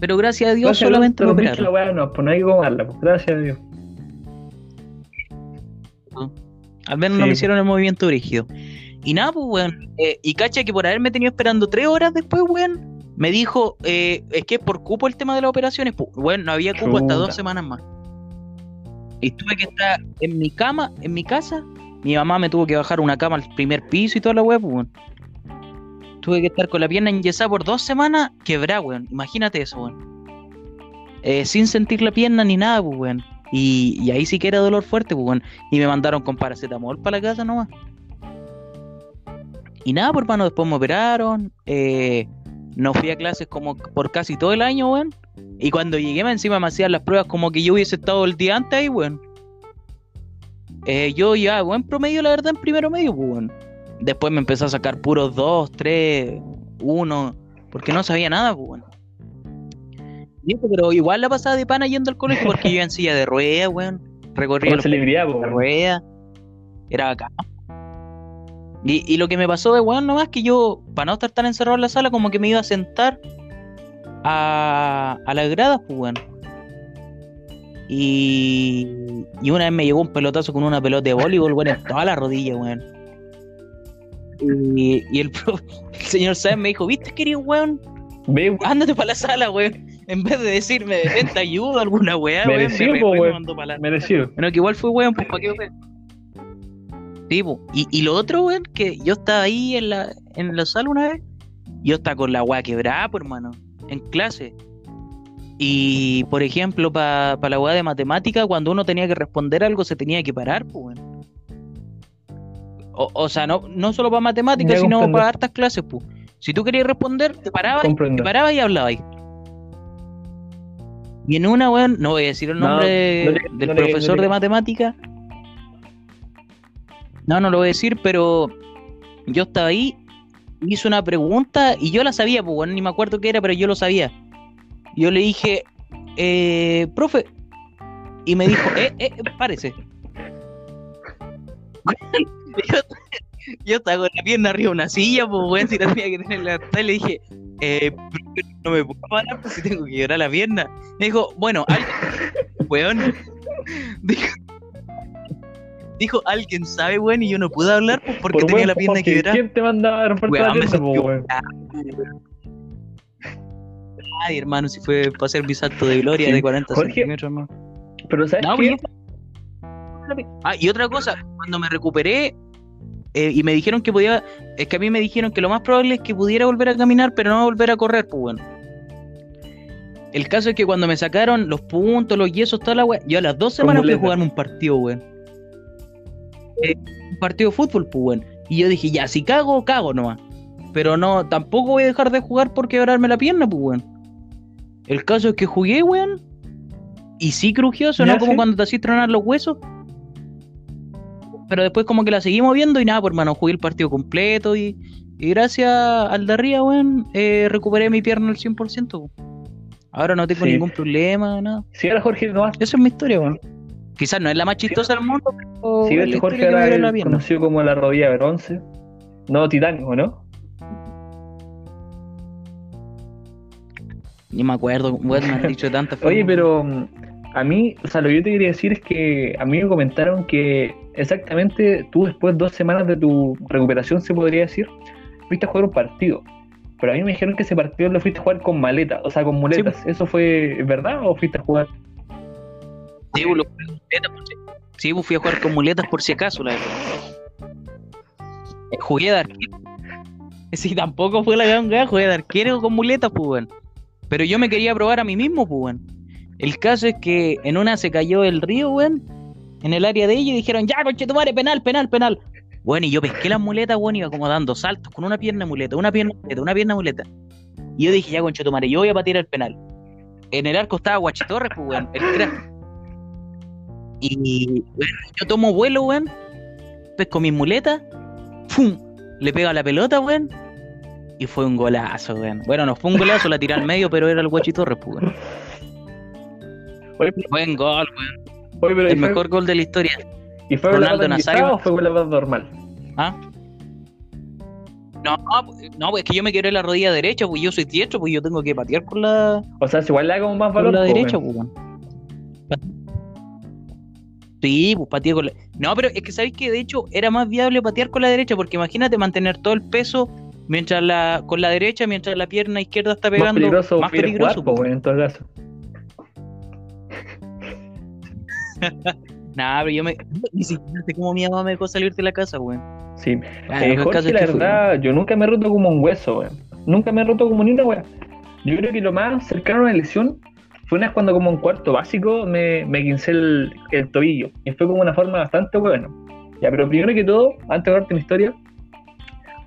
Speaker 1: Pero gracias a Dios
Speaker 2: Gracias
Speaker 1: solamente
Speaker 2: te
Speaker 1: me operaron.
Speaker 2: la weá, no, pues no hay que comerla, pues. Gracias a Dios.
Speaker 1: Al menos
Speaker 2: Sí,
Speaker 1: no me
Speaker 2: po.
Speaker 1: hicieron el movimiento rígido. Y nada, pues, weón. Eh, y cacha que por haberme tenido esperando tres horas después, weón, me dijo, eh, es que por cupo el tema de las operaciones, pues, weón, no había cupo hasta dos semanas más. Y tuve que estar en mi cama, en mi casa. Mi mamá me tuvo que bajar una cama al primer piso y toda la pues, weón. Tuve que estar con la pierna enyesada por dos semanas, quebrada, weón. Imagínate eso, weón. Eh, sin sentir la pierna ni nada, pues, weón. Y, y ahí sí que era dolor fuerte, pues, weón. Y me mandaron con paracetamol para la casa nomás. Y nada, por mano, después me operaron. Eh, no fui a clases como por casi todo el año, weón. Y cuando llegué, más encima me hacían las pruebas como que yo hubiese estado el día antes ahí, weón. eh, yo ya buen promedio, la verdad, en primero medio, pues, weón. Después me empezó a sacar puros 2, 3, 1, porque no sabía nada, pues, weón. Pero igual la pasaba de pana yendo al colegio porque yo iba en silla de ruedas, weón. Recorría
Speaker 2: weón.
Speaker 1: ruedas. Era bacán. Y, y lo que me pasó de weón nomás que yo, para no estar tan encerrado en la sala, como que me iba a sentar a, a las gradas, pues weón. Y, y una vez me llegó un pelotazo con una pelota de voleibol, weón, en toda la rodilla, weón. Y, y el, pro- el señor Sáenz me dijo, ¿viste, querido weón?
Speaker 2: Ve, weón.
Speaker 1: Ándate para la sala, weón. En vez de decirme, ven, te ayudo, alguna weá, weón, me
Speaker 2: Merecido,
Speaker 1: me
Speaker 2: weón.
Speaker 1: mandó para la
Speaker 2: Merecido.
Speaker 1: bueno, que igual fue weón, pues para qué fue. Sí. Y, y lo otro, weón, que yo estaba ahí en la, en la sala una vez, yo estaba con la weá quebrada, pues, hermano, en clase. Y, por ejemplo, para la weá de matemática, cuando uno tenía que responder algo, se tenía que parar, pues, weón. O, o sea, no, no solo para matemáticas, sino
Speaker 2: comprendo.
Speaker 1: para hartas clases, pues. Si tú querías responder, te parabas,
Speaker 2: Comprendo.
Speaker 1: te parabas y hablabas. Y en una, weón, no voy a decir el
Speaker 2: No,
Speaker 1: nombre de-
Speaker 2: no le-
Speaker 1: del
Speaker 2: no le- no
Speaker 1: profesor
Speaker 2: le-
Speaker 1: de matemática. No, no lo voy a decir, pero yo estaba ahí, hice una pregunta y yo la sabía, pues, weón, ni me acuerdo qué era, pero yo lo sabía. Yo le dije, eh, profe, y me dijo, eh, eh, párese. yo, estaba con la pierna arriba de una silla, pues, weón, si la tenía que tener y le dije, eh, no me puedo parar porque tengo que llorar la pierna. Me dijo, bueno, weón, dijo, dijo, alguien sabe, weón, y yo no pude hablar pues, porque
Speaker 2: Por
Speaker 1: tenía la pierna quebrada.
Speaker 2: ¿Quién te manda a romperte la
Speaker 1: Weón,
Speaker 2: pierna, weón?
Speaker 1: Ay, hermano, si fue para hacer mi salto de gloria
Speaker 2: Sí.
Speaker 1: de 40
Speaker 2: Jorge,
Speaker 1: centímetros, hermano.
Speaker 2: Pero ¿sabes
Speaker 1: No,
Speaker 2: qué?
Speaker 1: pues, Ah, y otra cosa, cuando me recuperé eh, y me dijeron que podía, es que a mí me dijeron que lo más probable es que pudiera volver a caminar, pero no volver a correr, pues bueno. El caso es que cuando me sacaron los puntos, los yesos, toda la weá, yo a las dos semanas fui a jugarme un partido, weón. Eh, un partido de fútbol, pues weón. Y yo dije, ya, si cago, cago nomás. Pero no, tampoco voy a dejar de jugar por quebrarme la pierna, pues weón. El caso es que jugué, weón. Y sí crujió, sonó como
Speaker 2: sí.
Speaker 1: cuando te hacís tronar los huesos. Pero después como que la seguimos viendo y nada, pues hermano, jugué el partido completo y, y gracias al de arriba, weón, eh, recuperé mi pierna al 100%. weón. Ahora no tengo
Speaker 2: Sí.
Speaker 1: ningún problema, nada.
Speaker 2: Si ahora Jorge no
Speaker 1: Esa es mi historia, weón. Quizás no es la más chistosa del mundo, pero
Speaker 2: Si
Speaker 1: es la
Speaker 2: este Jorge era el conocido como la rodilla de bronce. No titánico, ¿no?
Speaker 1: Ni me acuerdo, weón, me han dicho tantas
Speaker 2: Oye, pero mm, a mí, o sea, lo que yo te quería decir es que a mí me comentaron que exactamente tú después de dos semanas de tu recuperación, se podría decir, fuiste a jugar un partido. Pero a mí me dijeron que ese partido lo fuiste a jugar con maleta, o sea, con muletas. ¿Eso fue verdad o fuiste a jugar?
Speaker 1: Sí, pues, lo jugué si- sí, pues, fui a jugar con muletas por si acaso, la verdad. Eh, Jugué de arquero. Sí, tampoco fue la gran weá, jugué de arquero con muletas, pues. Pero yo me quería probar a mí mismo, pues. El caso es que en una se cayó el río, weón, en el área de ellos y dijeron, ya, conche tu madre, penal, penal, penal. Bueno, y yo pesqué las muletas, weón, iba como dando saltos con una pierna muleta, una pierna muleta, una pierna muleta. Y yo dije, ya, conche tu madre, yo voy a patear el penal. En el arco estaba Guachitorres, pues, weón, el crack. Y bueno, yo tomo vuelo, weón. Pesco mis muletas. ¡Fum! Le pego a la pelota, weón. Y fue un golazo, weón. Bueno, no fue un golazo, la tiré al medio, pero era el Guachitorres, pues, weón. Buen gol, weón.
Speaker 2: oye, pero ¿y
Speaker 1: El
Speaker 2: fue-
Speaker 1: mejor gol de la historia.
Speaker 2: ¿Y fue con la
Speaker 1: Ronaldo Nazario.
Speaker 2: o fue con la normal?
Speaker 1: ¿Ah? No, no, no, pues es que yo me quebré la rodilla derecha, pues yo soy diestro, pues yo tengo que patear con la,
Speaker 2: O sea, si igual le como más
Speaker 1: con
Speaker 2: valor.
Speaker 1: la
Speaker 2: po,
Speaker 1: derecha, pues, weón. Sí, pues pateé con la. No, pero es que sabéis que de hecho era más viable patear con la derecha, porque imagínate mantener todo el peso mientras la con la derecha, mientras la pierna izquierda está
Speaker 2: Más
Speaker 1: pegando.
Speaker 2: peligroso,
Speaker 1: más peligroso.
Speaker 2: jugar, po,
Speaker 1: pues.
Speaker 2: weón, en todo caso.
Speaker 1: Nah, pero yo me. Ni siquiera sé cómo mi mamá me dejó salir de la casa, weón.
Speaker 2: Sí.
Speaker 1: Ah,
Speaker 2: Eh, Jorge, la
Speaker 1: que fui,
Speaker 2: verdad, yo nunca me he roto como un hueso, weón. Nunca me he roto como ni una weá. Yo creo que lo más cercano a una lesión fue una vez cuando como en cuarto básico me, me quincé el, el tobillo. Y fue como una forma bastante buena. Ya, pero primero que todo, antes de darte mi historia,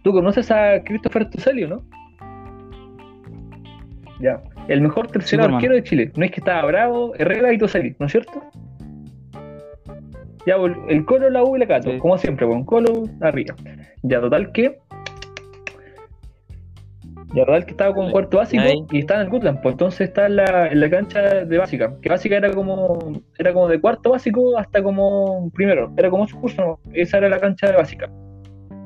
Speaker 2: tú conoces a Christopher Tucelio, ¿no? Ya. El mejor tercer
Speaker 1: Sí, hermano.
Speaker 2: arquero de Chile. No es que estaba Bravo, Herrera y Toselli, ¿no es cierto? Ya, el Colo, la U y la Cato,
Speaker 1: Sí.
Speaker 2: como siempre, con Colo arriba. Ya, total que. Ya, total que estaba con cuarto básico
Speaker 1: Ahí.
Speaker 2: y estaba en el Gutland, pues entonces está en la, en la cancha de básica, que básica era como era como de cuarto básico hasta como primero, era como su curso, ¿no? esa era la cancha de básica.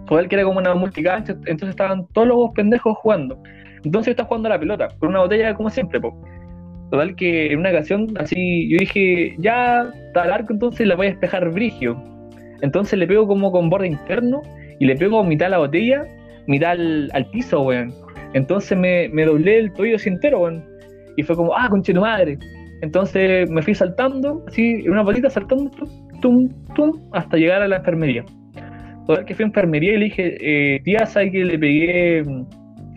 Speaker 2: Total que era como una multicancha, entonces estaban todos los pendejos jugando. Entonces estaba jugando a la pelota, con una botella como siempre, pues. Total que en una ocasión, así, yo dije, ya está largo, entonces la voy a despejar brigio. Entonces le pego como con borde interno y le pego mitad a la botella, mitad al, al piso, weón. Entonces me, me doblé el tobillo entero, weón. Y fue como, ah, conche tu madre. Entonces me fui saltando, así, en una patita saltando, tum, tum, hasta llegar a la enfermería. Total que fui a enfermería y le dije, eh, tía, ¿sabes que le pegué mm,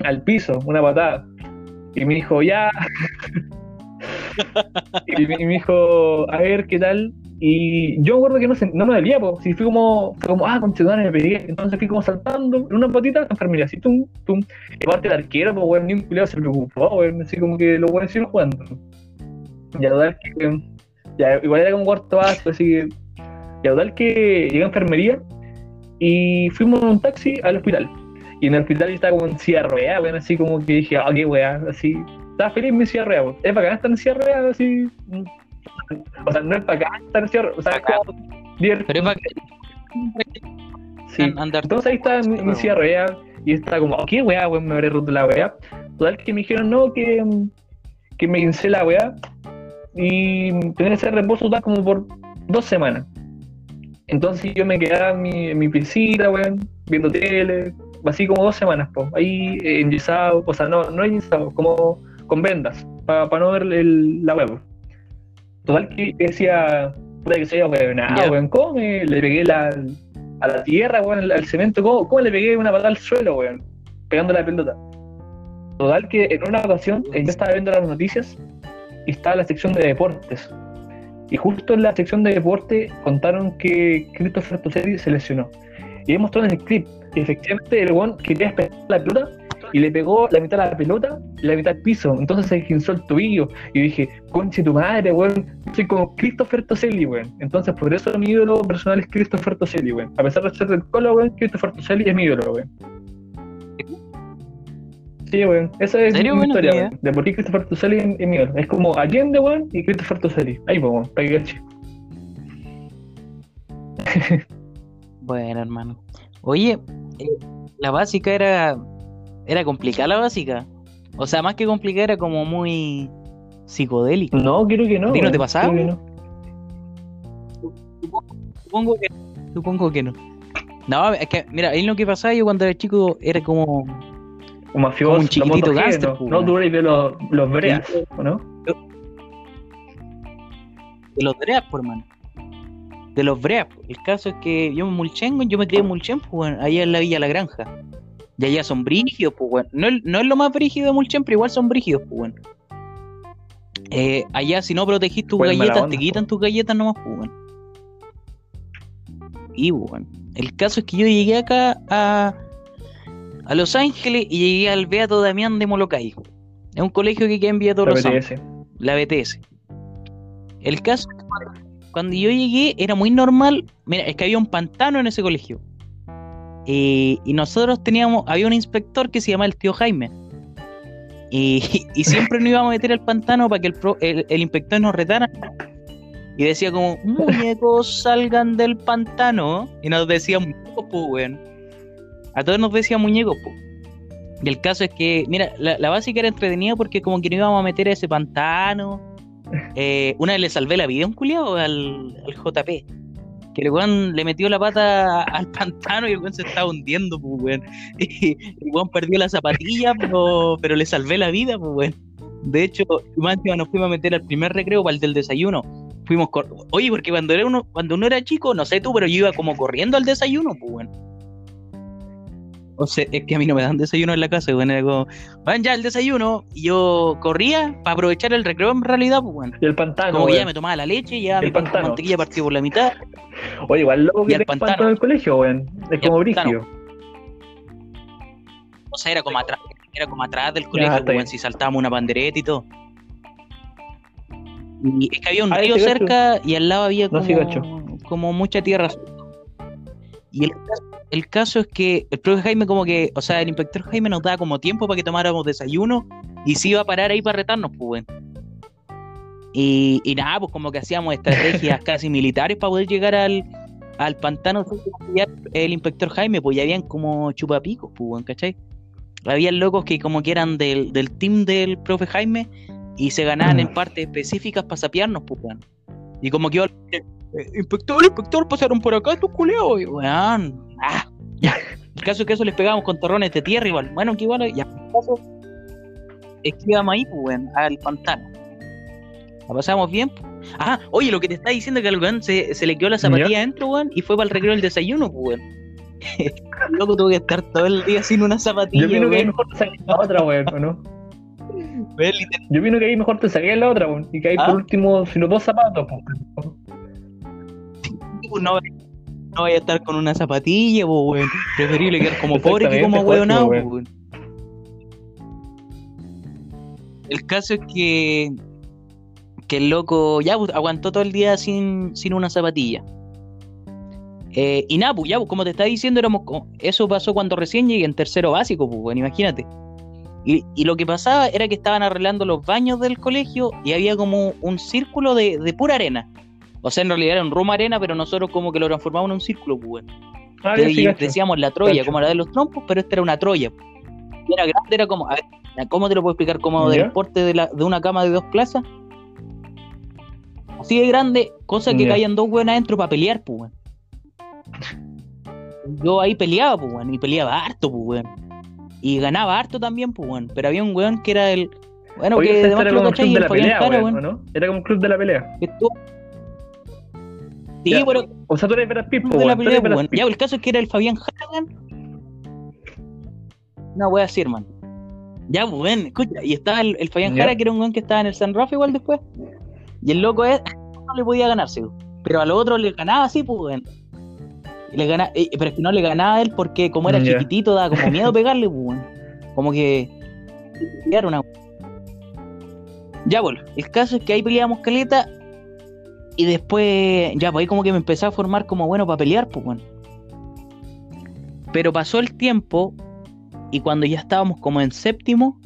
Speaker 2: al piso una patada? Y me dijo, ya. y me dijo, a ver qué tal. Y yo me acuerdo que no, se, no me dolía, pues. Si fui como, fue como, ah, conchetumare, me pegué. Entonces fui como saltando en una patita a enfermería, así, tum, tum. Y aparte el arquero, pues, weón, ni un culiado se preocupó, weón. Así como que los weones siguieron jugando. Ya, total que. Igual era como cuarto básico, así que. Ya, total que llegué a enfermería y fuimos en un taxi al hospital. Y en el hospital estaba como en silla así como que dije, ah, qué weá, así. Estaba feliz en mi silla weón. Es bacán estar en silla así. O sea, no es bacán estar en silla de ruedas, o sea, es como divertido.
Speaker 1: Pero es para
Speaker 2: Sí.
Speaker 1: andar.
Speaker 2: Entonces ahí estaba mi, mi de ruedas y estaba como, oh, ¿qué weá, weón? Me habré roto la weá. Total que me dijeron, no, que, que me hice la weá y tenía que hacer reposo total como por dos semanas. Entonces yo me quedaba en mi, en mi piscina, weón, viendo tele, así como dos semanas, po, ahí eh, enyesado, o sea, no, no enyesado, como con vendas, para no ver el, la web. Total que decía, puta que sea, nada,
Speaker 1: Ya.
Speaker 2: weón, ¿cómo me le pegué la, a la tierra, weón, al, al cemento, ¿cómo, cómo le pegué una patada al suelo, weón, pegando la pelota? Total que en una ocasión eh, yo estaba viendo las noticias y estaba la sección de deportes. Y justo en la sección de deporte contaron que Christopher Toselli se lesionó. Y ahí mostraron el clip. Y efectivamente el weón quería despegar la pelota y le pegó la mitad a la pelota y la mitad al piso. Entonces se esguinzó el tobillo. Y dije, conche tu madre, weón. Soy como Christopher Toselli, weón. Entonces por eso mi ídolo personal es Christopher Toselli, weón. A pesar de ser del colo, weón, Christopher Toselli es mi ídolo, weón. Sí, weón. Esa es mi historia, weón. De por qué Christopher Toselli es, es mi ídolo. Es como Allende, weón, y Christopher Toselli. Ahí, pues, weón, para que.
Speaker 1: Bueno, hermano. Oye, eh, la básica era. Era complicada la básica. O sea, más que complicada, era como muy psicodélica.
Speaker 2: No, creo que no.
Speaker 1: ¿A ti no te pasaba,
Speaker 2: Creo que no.
Speaker 1: Supongo que Supongo que no. No, es que, mira, ahí lo que pasaba yo cuando era chico era como.
Speaker 2: Un mafioso,
Speaker 1: Como un chiquitito gángster,
Speaker 2: No,
Speaker 1: weón.
Speaker 2: tú eres de los, los breas, ¿o no?
Speaker 1: De los Breas, por hermano. De los Breas. El caso es que yo en Mulchen, yo me crié en Mulchen, pues, allá en la Villa La Granja. Y allá son brígidos, pues, weón. No, es- no es lo más brígido de Mulchen, pero igual son brígidos, pues, weón. Eh, allá, si no protegís tus galletas,
Speaker 2: onda,
Speaker 1: te quitan tus galletas nomás, pues, weón. Y, pues, weón. El caso es que yo llegué acá a, a Los Ángeles y llegué al Beato Damián de Molokai. Es un colegio que queda en Villa Santo
Speaker 2: BTS.
Speaker 1: la BTS. El caso es que cuando yo llegué era muy normal. Mira, es que había un pantano en ese colegio. Y nosotros teníamos, había un inspector que se llamaba el tío Jaime. Y, siempre nos íbamos a meter al pantano para que el, inspector nos retara. Y decía como, muñecos salgan del pantano. Y nos decía muñecos, pues, weón. A todos nos decía muñecos, pues. Y el caso es que, mira, la, la básica era entretenida porque como que nos íbamos a meter a ese pantano. Eh, una vez le salvé la vida a un culiao al, al JP. Que el weón le metió la pata al pantano y el weón se estaba hundiendo, pues weón. Y el weón perdió la zapatilla, pero, pero le salvé la vida, pues weón. De hecho, más nos fuimos a meter al primer recreo para el del desayuno. Fuimos Oye, porque cuando era uno, cuando uno era chico, no sé tú, pero yo iba como corriendo al desayuno, pues weón. Es que a mí no me dan desayuno en la casa, weón. Era como, van ya el desayuno. Y yo corría para aprovechar el recreo en realidad, pues weón.
Speaker 2: Y el pantano,
Speaker 1: Como que ya me tomaba la leche, ya
Speaker 2: El
Speaker 1: mi pan con
Speaker 2: pantano.
Speaker 1: mantequilla partido por la mitad.
Speaker 2: Oye, igual loco
Speaker 1: Y
Speaker 2: que
Speaker 1: el pantano.
Speaker 2: pantano en el colegio, weón. Es
Speaker 1: Y
Speaker 2: como brígido.
Speaker 1: O sea, era como atrás, era como atrás del colegio,
Speaker 2: está
Speaker 1: weón, si saltábamos una pandereta y todo. Y es que había un
Speaker 2: Ah,
Speaker 1: río
Speaker 2: gacho.
Speaker 1: cerca y al lado había como, mucha tierra. Y el, el caso es que el profe Jaime como que, o sea, el inspector Jaime nos daba como tiempo para que tomáramos desayuno y se iba a parar ahí para retarnos, pues, weón. Y, y nada, pues como que hacíamos estrategias casi militares para poder llegar al, al pantano el inspector Jaime, pues ya habían como chupapicos, pues, weón, ¿cachai? Habían locos que como que eran del, del team del profe Jaime y se ganaban en partes específicas para sapearnos, pues, weón. Y como que iba eh, inspector, inspector, pasaron por acá estos culeos, y weón, ah, ya. El caso es que eso les pegábamos con torrones de tierra igual. Bueno, que igual, ya, el caso es que íbamos ahí, pues, weón, al pantano. La pasamos bien. pues. Ah, oye, lo que te está diciendo es que al weón se, se le quedó la zapatilla adentro, weón, y fue para el recreo del desayuno, pues, weón. El loco tuvo que estar todo el día sin una zapatilla,
Speaker 2: Yo opino que ahí mejor te saqué la otra, weón, ¿o ¿no? Yo opino que ahí mejor te saqué la otra, weón. Y que ahí
Speaker 1: ¿Ah?
Speaker 2: por último, si los dos zapatos, pues,
Speaker 1: no, no vaya a estar con una zapatilla, pues, weón. Preferible quedar como pobre que como weonado,
Speaker 2: Jorge,
Speaker 1: pues, weón. El caso es que que el loco ya pues, aguantó todo el día sin, sin una zapatilla. Eh, y nada, pues ya, pues, como te estaba diciendo, éramos eso pasó cuando recién llegué en tercero básico, pues, bueno, imagínate. Y, y lo que pasaba era que estaban arreglando los baños del colegio y había como un círculo de, de pura arena. O sea, en realidad era un Roma arena, pero nosotros como que lo transformamos en un círculo, pues.
Speaker 2: Ah, sí,
Speaker 1: decíamos la Troya, como la de los trompos, pero esta era una Troya. Y era grande, era como, a ver, ¿cómo te lo puedo explicar? Como del porte de, la, de una cama de dos plazas. Así de grande, cosa que caían dos weones adentro para pelear, pues, weón. Yo ahí peleaba, pues, weón, y peleaba harto, pues, weón. Y ganaba harto también, pues, weón. Pero había un weón que era el. Bueno,
Speaker 2: Oye,
Speaker 1: que además que lo
Speaker 2: de la pelea,
Speaker 1: Jara,
Speaker 2: weón,
Speaker 1: weón.
Speaker 2: ¿o ¿no? Era como un club de la pelea.
Speaker 1: que estuvo- Sí,
Speaker 2: Ya.
Speaker 1: pero
Speaker 2: O sea, tú eres Brad Pitt,
Speaker 1: pues.
Speaker 2: Pitt.
Speaker 1: Ya, el caso es que era el Fabián Jara, weón. Una wea así, hermano. Ya, pues, weón, escucha, y estaba el, el Fabián. Jara, que era un weón que estaba en el San Rafa igual después. Y el loco es, no le podía ganarse. Pero a los otros le ganaba así, pues, weón. Le gana, eh, pero es que no le ganaba a él porque como era chiquitito, daba como miedo pegarle, pues, weón. Como que. Era una. Ya, pues, el caso es que ahí peleábamos caleta. Y después, ya, pues ahí como que me empecé a formar como bueno para pelear, pues, weón. Pero pasó el tiempo y cuando ya estábamos como en séptimo,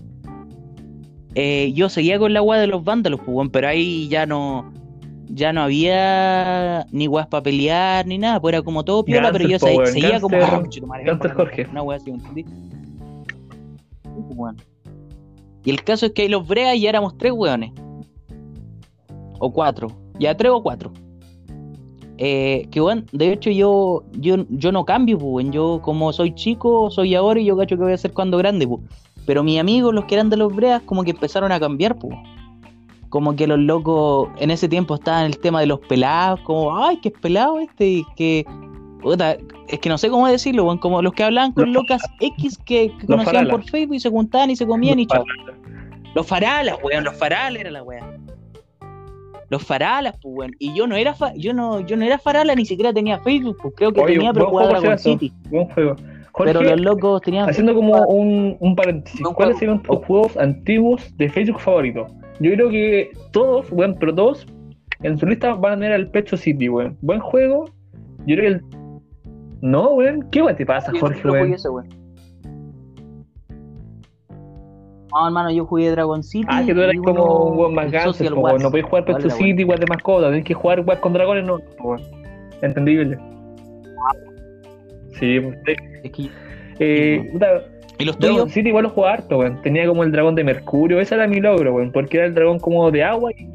Speaker 1: eh, yo seguía con la weá de los vándalos, pues, weón, pero ahí ya no, ya no había ni weas para pelear ni nada, pues era como todo piola, pero yo
Speaker 2: weón,
Speaker 1: seguía como, ah,
Speaker 2: cáncer
Speaker 1: acá,
Speaker 2: Jorge.
Speaker 1: Una weá así, ¿me entendí? Sí, pues. Y el caso es que ahí los breas ya éramos tres weones. O cuatro. Ya tres o cuatro. Eh, que bueno, de hecho yo, yo, yo no cambio, pues, weón. yo como soy chico, soy ahora y yo cacho que voy a ser cuando grande, pues. Pero mis amigos, los que eran de los breas, como que empezaron a cambiar, pues. Como que los locos en ese tiempo estaban el tema de los pelados, como, ay, que es pelado este, y que. puta, es que no sé cómo decirlo, weón, como los que hablaban con
Speaker 2: Los
Speaker 1: locas X que, conocían por Facebook y se juntaban y se comían y chao. Los faralas, weón, los faralas era la weá. Los faralas, pues weón. Y yo no era fa- yo no, yo no era farala, ni siquiera tenía Facebook, pues creo que
Speaker 2: Oye,
Speaker 1: tenía, pero jugaba Dragon. City.
Speaker 2: Buen juego. Jorge,
Speaker 1: Pero los locos tenían
Speaker 2: haciendo como un, un paréntesis, ¿cuáles serían tus juegos antiguos de Facebook favoritos? Yo creo que todos, weón, pero todos en su lista van a tener el Pecho City, weón. Buen juego. Yo creo que el. No, weón, ¿qué weón te pasa, Jorge, weón?
Speaker 1: No, hermano, yo jugué Dragon City.
Speaker 2: Ah, que tú eras
Speaker 1: y
Speaker 2: como un weón más ganso, weón. No podés jugar
Speaker 1: Vale,
Speaker 2: City, igual de mascota, tenés que jugar weón con dragones, no, weón. Entendible. Sí, pues,
Speaker 1: Es que-
Speaker 2: eh, puta,
Speaker 1: ¿Y los
Speaker 2: Dragon
Speaker 1: tuyos?
Speaker 2: City igual lo jugaba harto, weón. Tenía como el dragón de Mercurio, ese era mi logro, weón, porque era el dragón como de agua y.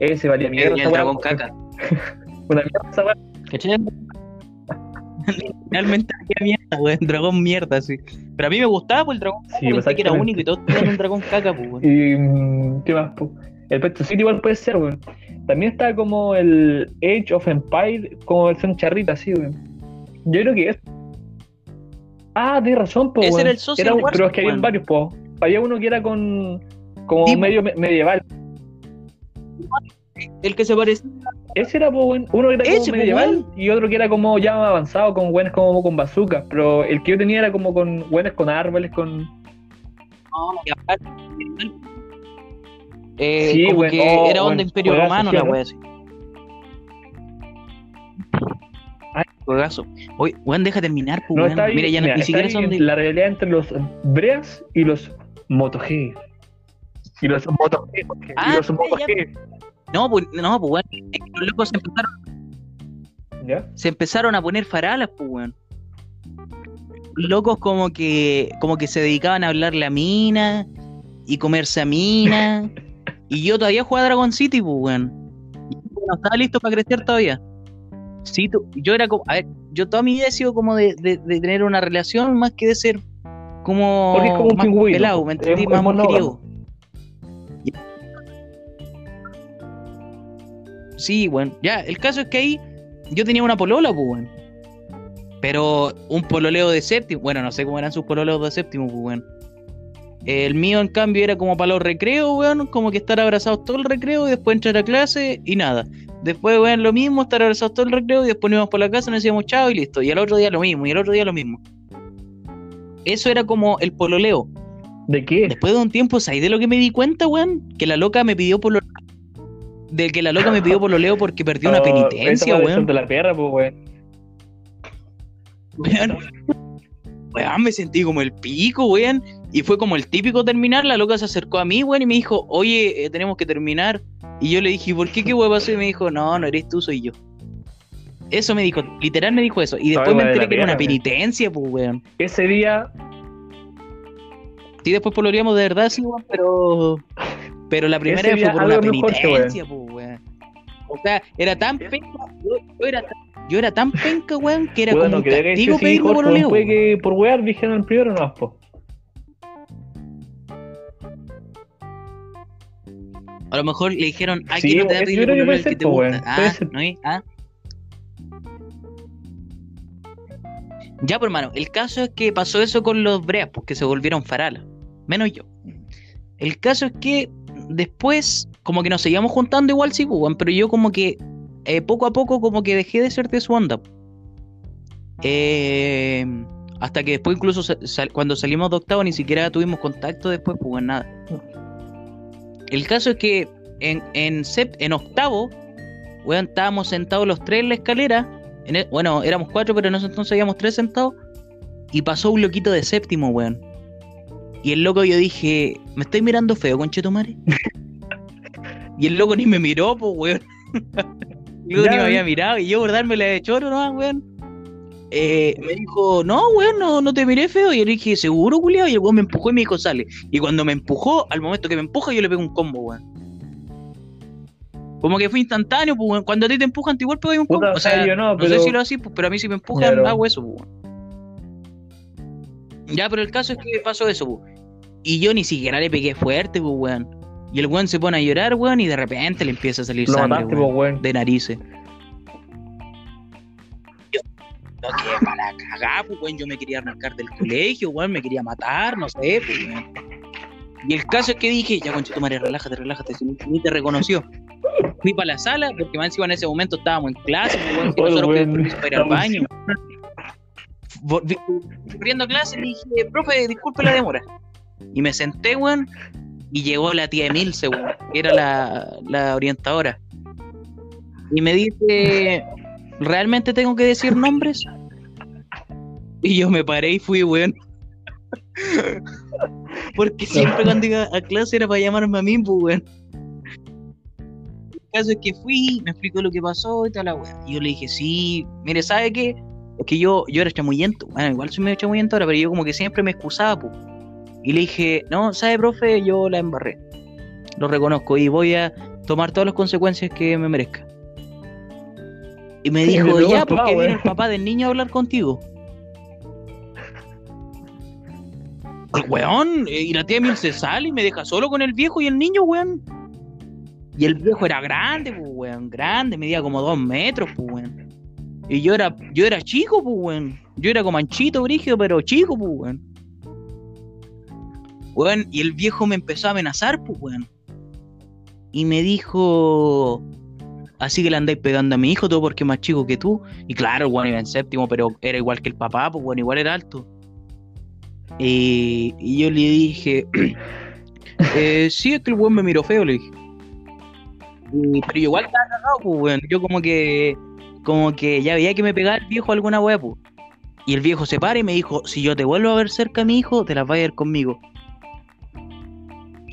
Speaker 2: Ese valía mierda.
Speaker 1: Y el dragón
Speaker 2: weón.
Speaker 1: caca.
Speaker 2: Una mierda esa weá.
Speaker 1: ¿Cachai? Realmente había mierda, weón. Dragón mierda, sí. Pero a mí me gustaba, pues el dragón caca,
Speaker 2: Sí,
Speaker 1: pensé que era único y todos tenían un dragón caca, pues, weón.
Speaker 2: Y. mm, ¿Qué más, po? El Pecho City igual puede ser, weón. También está como el Age of Empire, como versión charrita, así, weón. Yo creo que es. Ah, tienes razón, po,
Speaker 1: Ese era el Social
Speaker 2: Era Pero es que había varios, po. Había uno que era con. Como medio me- medieval.
Speaker 1: El que se parecía.
Speaker 2: Ese era weón. uno que era como
Speaker 1: Ese, po,
Speaker 2: medieval y otro que era como ya avanzado, con buenos como con bazooka. Pero el que yo tenía era como con buenos con árboles, con.
Speaker 1: No, y aparte, eh,
Speaker 2: Sí,
Speaker 1: como
Speaker 2: weón,
Speaker 1: que
Speaker 2: oh,
Speaker 1: era onda
Speaker 2: weón,
Speaker 1: Imperio Romano, la wea así. juegazo. Oye, weón, deja terminar, pues,
Speaker 2: No,
Speaker 1: Mira, ya
Speaker 2: mira,
Speaker 1: ni siquiera son de.
Speaker 2: la realidad entre los breas y los MotoG. Y los MotoG.
Speaker 1: Ah,
Speaker 2: y los
Speaker 1: ya,
Speaker 2: MotoG.
Speaker 1: No, pues, no, pues, weón. es que Los locos se empezaron,
Speaker 2: ¿Ya?
Speaker 1: se empezaron a poner faralas, pues, weón. Locos como que, como que se dedicaban a hablarle a mina y comerse a mina. y yo todavía jugaba Dragon City, pues, weón. Y No estaba listo para crecer todavía. Sí, tú- yo era como, a ver, yo toda mi vida he sido como de, de- de tener una relación más que de ser como,
Speaker 2: Porque es como un
Speaker 1: más
Speaker 2: pingüino,
Speaker 1: pelado, ¿me entendí?
Speaker 2: es
Speaker 1: más mujeriego. Sí, bueno, ya, el caso es que ahí yo tenía una polola, pues, weón. Pero un pololeo de séptimo, bueno, no sé cómo eran sus pololeos de séptimo, pues, weón. El mío, en cambio, era como para los recreos, weón, como que estar abrazados todo el recreo y después entrar a clase y nada. Después, weón, lo mismo, estar abrazados todo el recreo y después nos íbamos por la casa, nos decíamos chao y listo. Y al otro día lo mismo, y al otro día lo mismo. Eso era como el pololeo.
Speaker 2: ¿De qué?
Speaker 1: Después de un tiempo, ¿sabes de lo que me di cuenta, weón? Que la loca me pidió pololeo. De que la loca me pidió pololeo porque perdió una
Speaker 2: Oh,
Speaker 1: penitencia, weón.
Speaker 2: de la perra, pues, weón.
Speaker 1: Weón. Weón, me sentí como el pico, weón. Y fue como el típico terminar. La loca se acercó a mí, weón, y me dijo, oye, eh, tenemos que terminar. Y yo le dije, ¿por qué qué weón pasó? Y me dijo, no, no eres tú, soy yo. Eso me dijo, literal me dijo eso. Y después me enteré que era una penitencia, pues, weón.
Speaker 2: Ese día,
Speaker 1: Sí, después poloreamos de verdad, sí, weón, pero. Pero la primera vez fue por una penitencia, pues. O sea, era tan penca, yo, yo era, tan- yo era tan penca, weón, que era
Speaker 2: bueno,
Speaker 1: como un
Speaker 2: que
Speaker 1: castigo pedirme
Speaker 2: fue
Speaker 1: weón.
Speaker 2: que por wear dijeron el primero no, po.
Speaker 1: A lo mejor le dijeron, ay,
Speaker 2: Sí,
Speaker 1: que no te da
Speaker 2: yo
Speaker 1: pedir pololeo el que te gusta. Ah. ¿no es? Ah. Ya, pues, hermano, el caso es que pasó eso con los breas, porque se volvieron faralas. Menos yo. El caso es que después, como que nos seguíamos juntando igual, sí, pues, weón, pero yo como que eh, poco a poco como que dejé de ser de su onda. Eh, hasta que después incluso cuando salimos de octavo ni siquiera tuvimos contacto después, pues nada. El caso es que en, en, en octavo, weón, estábamos sentados los tres en la escalera. El- bueno, éramos cuatro, pero en ese entonces habíamos tres sentados. Y pasó un loquito de séptimo, weón. Y el loco yo dije, ¿me estoy mirando feo, conchetumare? y el loco ni me miró, pues, weón. el loco
Speaker 2: Ya,
Speaker 1: ni me había mirado. Y yo por darme la de choro, ¿no, weón? Eh, me dijo, no, weón, no, no te miré feo. Y yo le dije, ¿seguro, culiao? Y el weón me empujó y me dijo, sale. Y cuando me empujó, al momento que me empuja, yo le pego un combo, weón. Como que fue instantáneo, pues, weón. Cuando a ti te empujan, te igual pegas un combo. O sea,
Speaker 2: yo no,
Speaker 1: no,
Speaker 2: pero-
Speaker 1: sé si lo así, pues, pero a mí si me empujan,
Speaker 2: Claro.
Speaker 1: hago eso, pues, weón. Ya, pero el caso es que pasó eso, pues. Y yo ni siquiera le pegué fuerte, pues, weón. Y el weón se pone a llorar, weón, y de repente le empieza a salir
Speaker 2: Lo
Speaker 1: sangre,
Speaker 2: mataste,
Speaker 1: weón,
Speaker 2: pues, weón.
Speaker 1: de narices. Yo, no que para cagar, pues, weón. Yo me quería arrancar del colegio, weón. Me quería matar, no sé, pues, weón. Y el caso es que dije, ya, conchito, María, relájate, relájate. Si ni- te reconoció. Fui para la sala, porque más encima en ese momento estábamos en clase, pues, weón.
Speaker 2: Oye,
Speaker 1: nosotros para ir al baño. Corriendo a clase, le dije, profe, disculpe la demora. Y me senté, weón. Y llegó la tía Emilce, que era la, la orientadora. Y me dice, ¿realmente tengo que decir nombres? Y yo me paré y fui, weón. Porque siempre cuando iba a clase era para llamarme a mí, pues, weón. El caso es que fui, me explicó lo que pasó y tal, la weón. Y yo le dije, sí, mire, ¿sabe qué? Es que yo, yo era chamuyento. Bueno, igual soy medio chamuyento ahora, pero yo como que siempre me excusaba, pues. Y le dije, no, ¿sabe, profe? Yo la embarré. Lo reconozco y voy a tomar todas las consecuencias que me merezca. Y me dijo, ya, porque viene
Speaker 2: weón.
Speaker 1: el papá del niño a hablar contigo. El weón, eh, y la tía Mil se sale y me deja solo con el viejo y el niño, weón. Y el viejo era grande, pues, weón, grande, medía como dos metros, pues, weón. Y yo era, yo era chico, pues, weón. Yo era como anchito, brígido, pero chico, pues, weón. Y el viejo me empezó a amenazar, pues, weón. Y me dijo, así que le andáis pegando a mi hijo, todo porque es más chico que tú. Y claro, weón iba en séptimo, pero era igual que el papá, pues, weón, igual era alto. Y, y yo le dije, eh, sí, es que el weón me miró feo, le dije. Y- pero yo igual estaba cagado, pues, weón. Yo como que como que ya veía que me pegaba el viejo alguna weá, pues. Y el viejo se para y me dijo, si yo te vuelvo a ver cerca a mi hijo, te las vas a ir conmigo.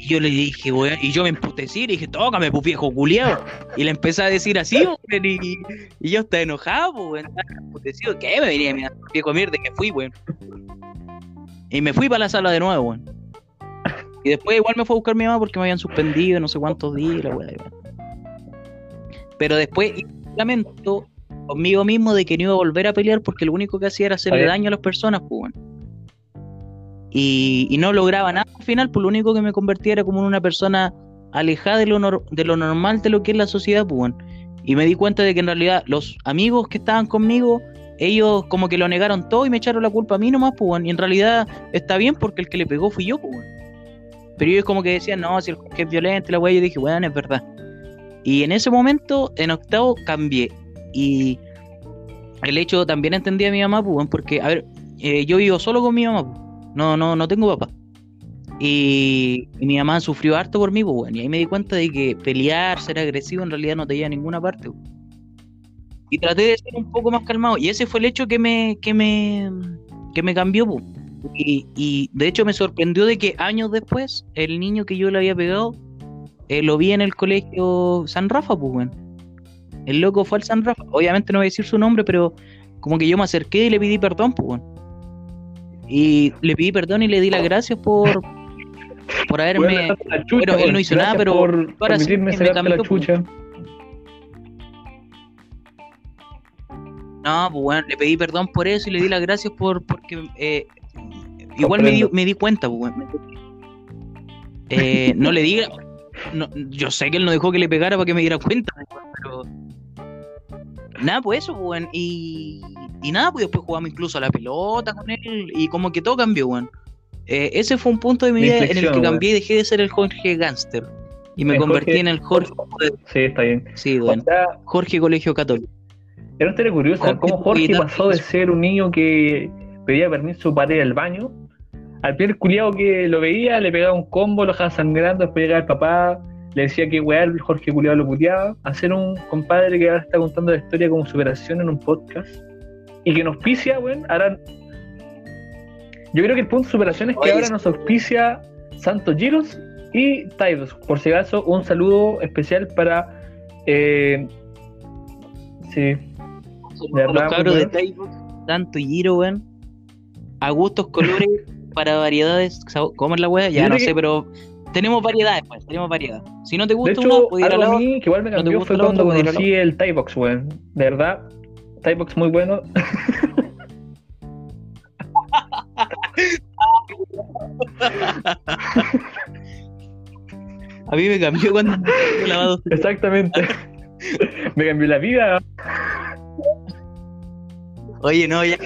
Speaker 1: Y yo le dije, weón, y yo me emputecí le dije, tócame, pues viejo culiado. Y le empecé a decir así, weón, y, y yo estaba enojado, pues, weón, estaba emputecido. ¿Qué me venía mira, viejo mierda que fui, weón? Y me fui para la sala de nuevo, weón. Y después igual me fue a buscar mi mamá porque me habían suspendido no sé cuántos días, la weón. Pero después lamento conmigo mismo de que no iba a volver a pelear porque lo único que hacía era hacerle daño a las personas, pues, weón. Y, no lograba nada al final, pues lo único que me convertía era como en una persona alejada de lo, nor de lo normal de lo que es la sociedad, pues. Y me di cuenta de que en realidad los amigos que estaban conmigo, ellos como que lo negaron todo y me echaron la culpa a mí nomás, pues, weón. Y en realidad está bien porque el que le pegó fui yo, pues. Pero ellos como que decían, no, si el que es violento, la weá, yo dije, weón, es verdad. Y en ese momento, en octavo, cambié. Y el hecho también entendí a mi mamá, pues, porque, a ver, eh, yo vivo solo con mi mamá, pues. No, no, no tengo papá. Y, mi mamá sufrió harto por mí, pues, y ahí me di cuenta de que pelear, ser agresivo, en realidad no te lleva a ninguna parte. Pues. Y traté de ser un poco más calmado. Y ese fue el hecho que me, que me, que me cambió, pues. Y, de hecho me sorprendió de que años después, el niño que yo le había pegado, eh, lo vi en el colegio San Rafa, pues. El loco fue al San Rafa. Obviamente no voy a decir su nombre, pero como que yo me acerqué y le pedí perdón, pues, bueno. Y le pedí perdón y le di las gracias por por haberme.
Speaker 2: Chucha,
Speaker 1: pero él no hizo nada, pero
Speaker 2: por
Speaker 1: para
Speaker 2: permitirme
Speaker 1: me
Speaker 2: la chucha.
Speaker 1: No, pues bueno, le pedí perdón por eso y le di las gracias por porque eh, igual me di, me di cuenta, pues bueno. Eh, no le diga, no, yo sé que él no dejó que le pegara para que me diera cuenta, pero nada, pues eso, pues, y, y nada, pues después jugamos incluso a la pelota con él y como que todo cambió, weón. Eh, ese fue un punto de mi vida en el que cambié y dejé de ser el Jorge Gangster y me
Speaker 2: El
Speaker 1: convertí
Speaker 2: Jorge-
Speaker 1: en el Jorge,
Speaker 2: Sí, está bien.
Speaker 1: sí,
Speaker 2: O
Speaker 1: weón.
Speaker 2: sea,
Speaker 1: Jorge Colegio Católico.
Speaker 2: era una historia curiosa.
Speaker 1: Jorge
Speaker 2: cómo Jorge pasó de ser un niño que pedía permiso para ir al baño al primer culiado que lo veía, le pegaba un combo, lo dejaba sangrando, después llegaba el papá, le decía que weá, Jorge culiado lo puteaba, a ser un compadre que ahora está contando la historia como superación en un podcast y que nos auspicia, weón, ahora... Yo creo que el punto de superación es que
Speaker 1: Oye,
Speaker 2: ahora nos auspicia Santos Giros y Taidos. Por si acaso, un saludo especial para... Eh, sí, De verdad,
Speaker 1: los cabros de tanto y Giro, weón. A gustos, colores, para variedades. ¿Cómo es la weá? Ya no sé,
Speaker 2: que-
Speaker 1: pero tenemos variedades, pues, tenemos variedad. Si no te
Speaker 2: De
Speaker 1: gusta
Speaker 2: hecho,
Speaker 1: una,
Speaker 2: algo a mí que igual me
Speaker 1: no
Speaker 2: cambió
Speaker 1: gusta
Speaker 2: fue cuando conocí el Thai Box, weón. De verdad, Thai Box muy bueno.
Speaker 1: A mí me cambió cuando me lavado.
Speaker 2: Exactamente. me cambió la vida.
Speaker 1: Oye, no, ya.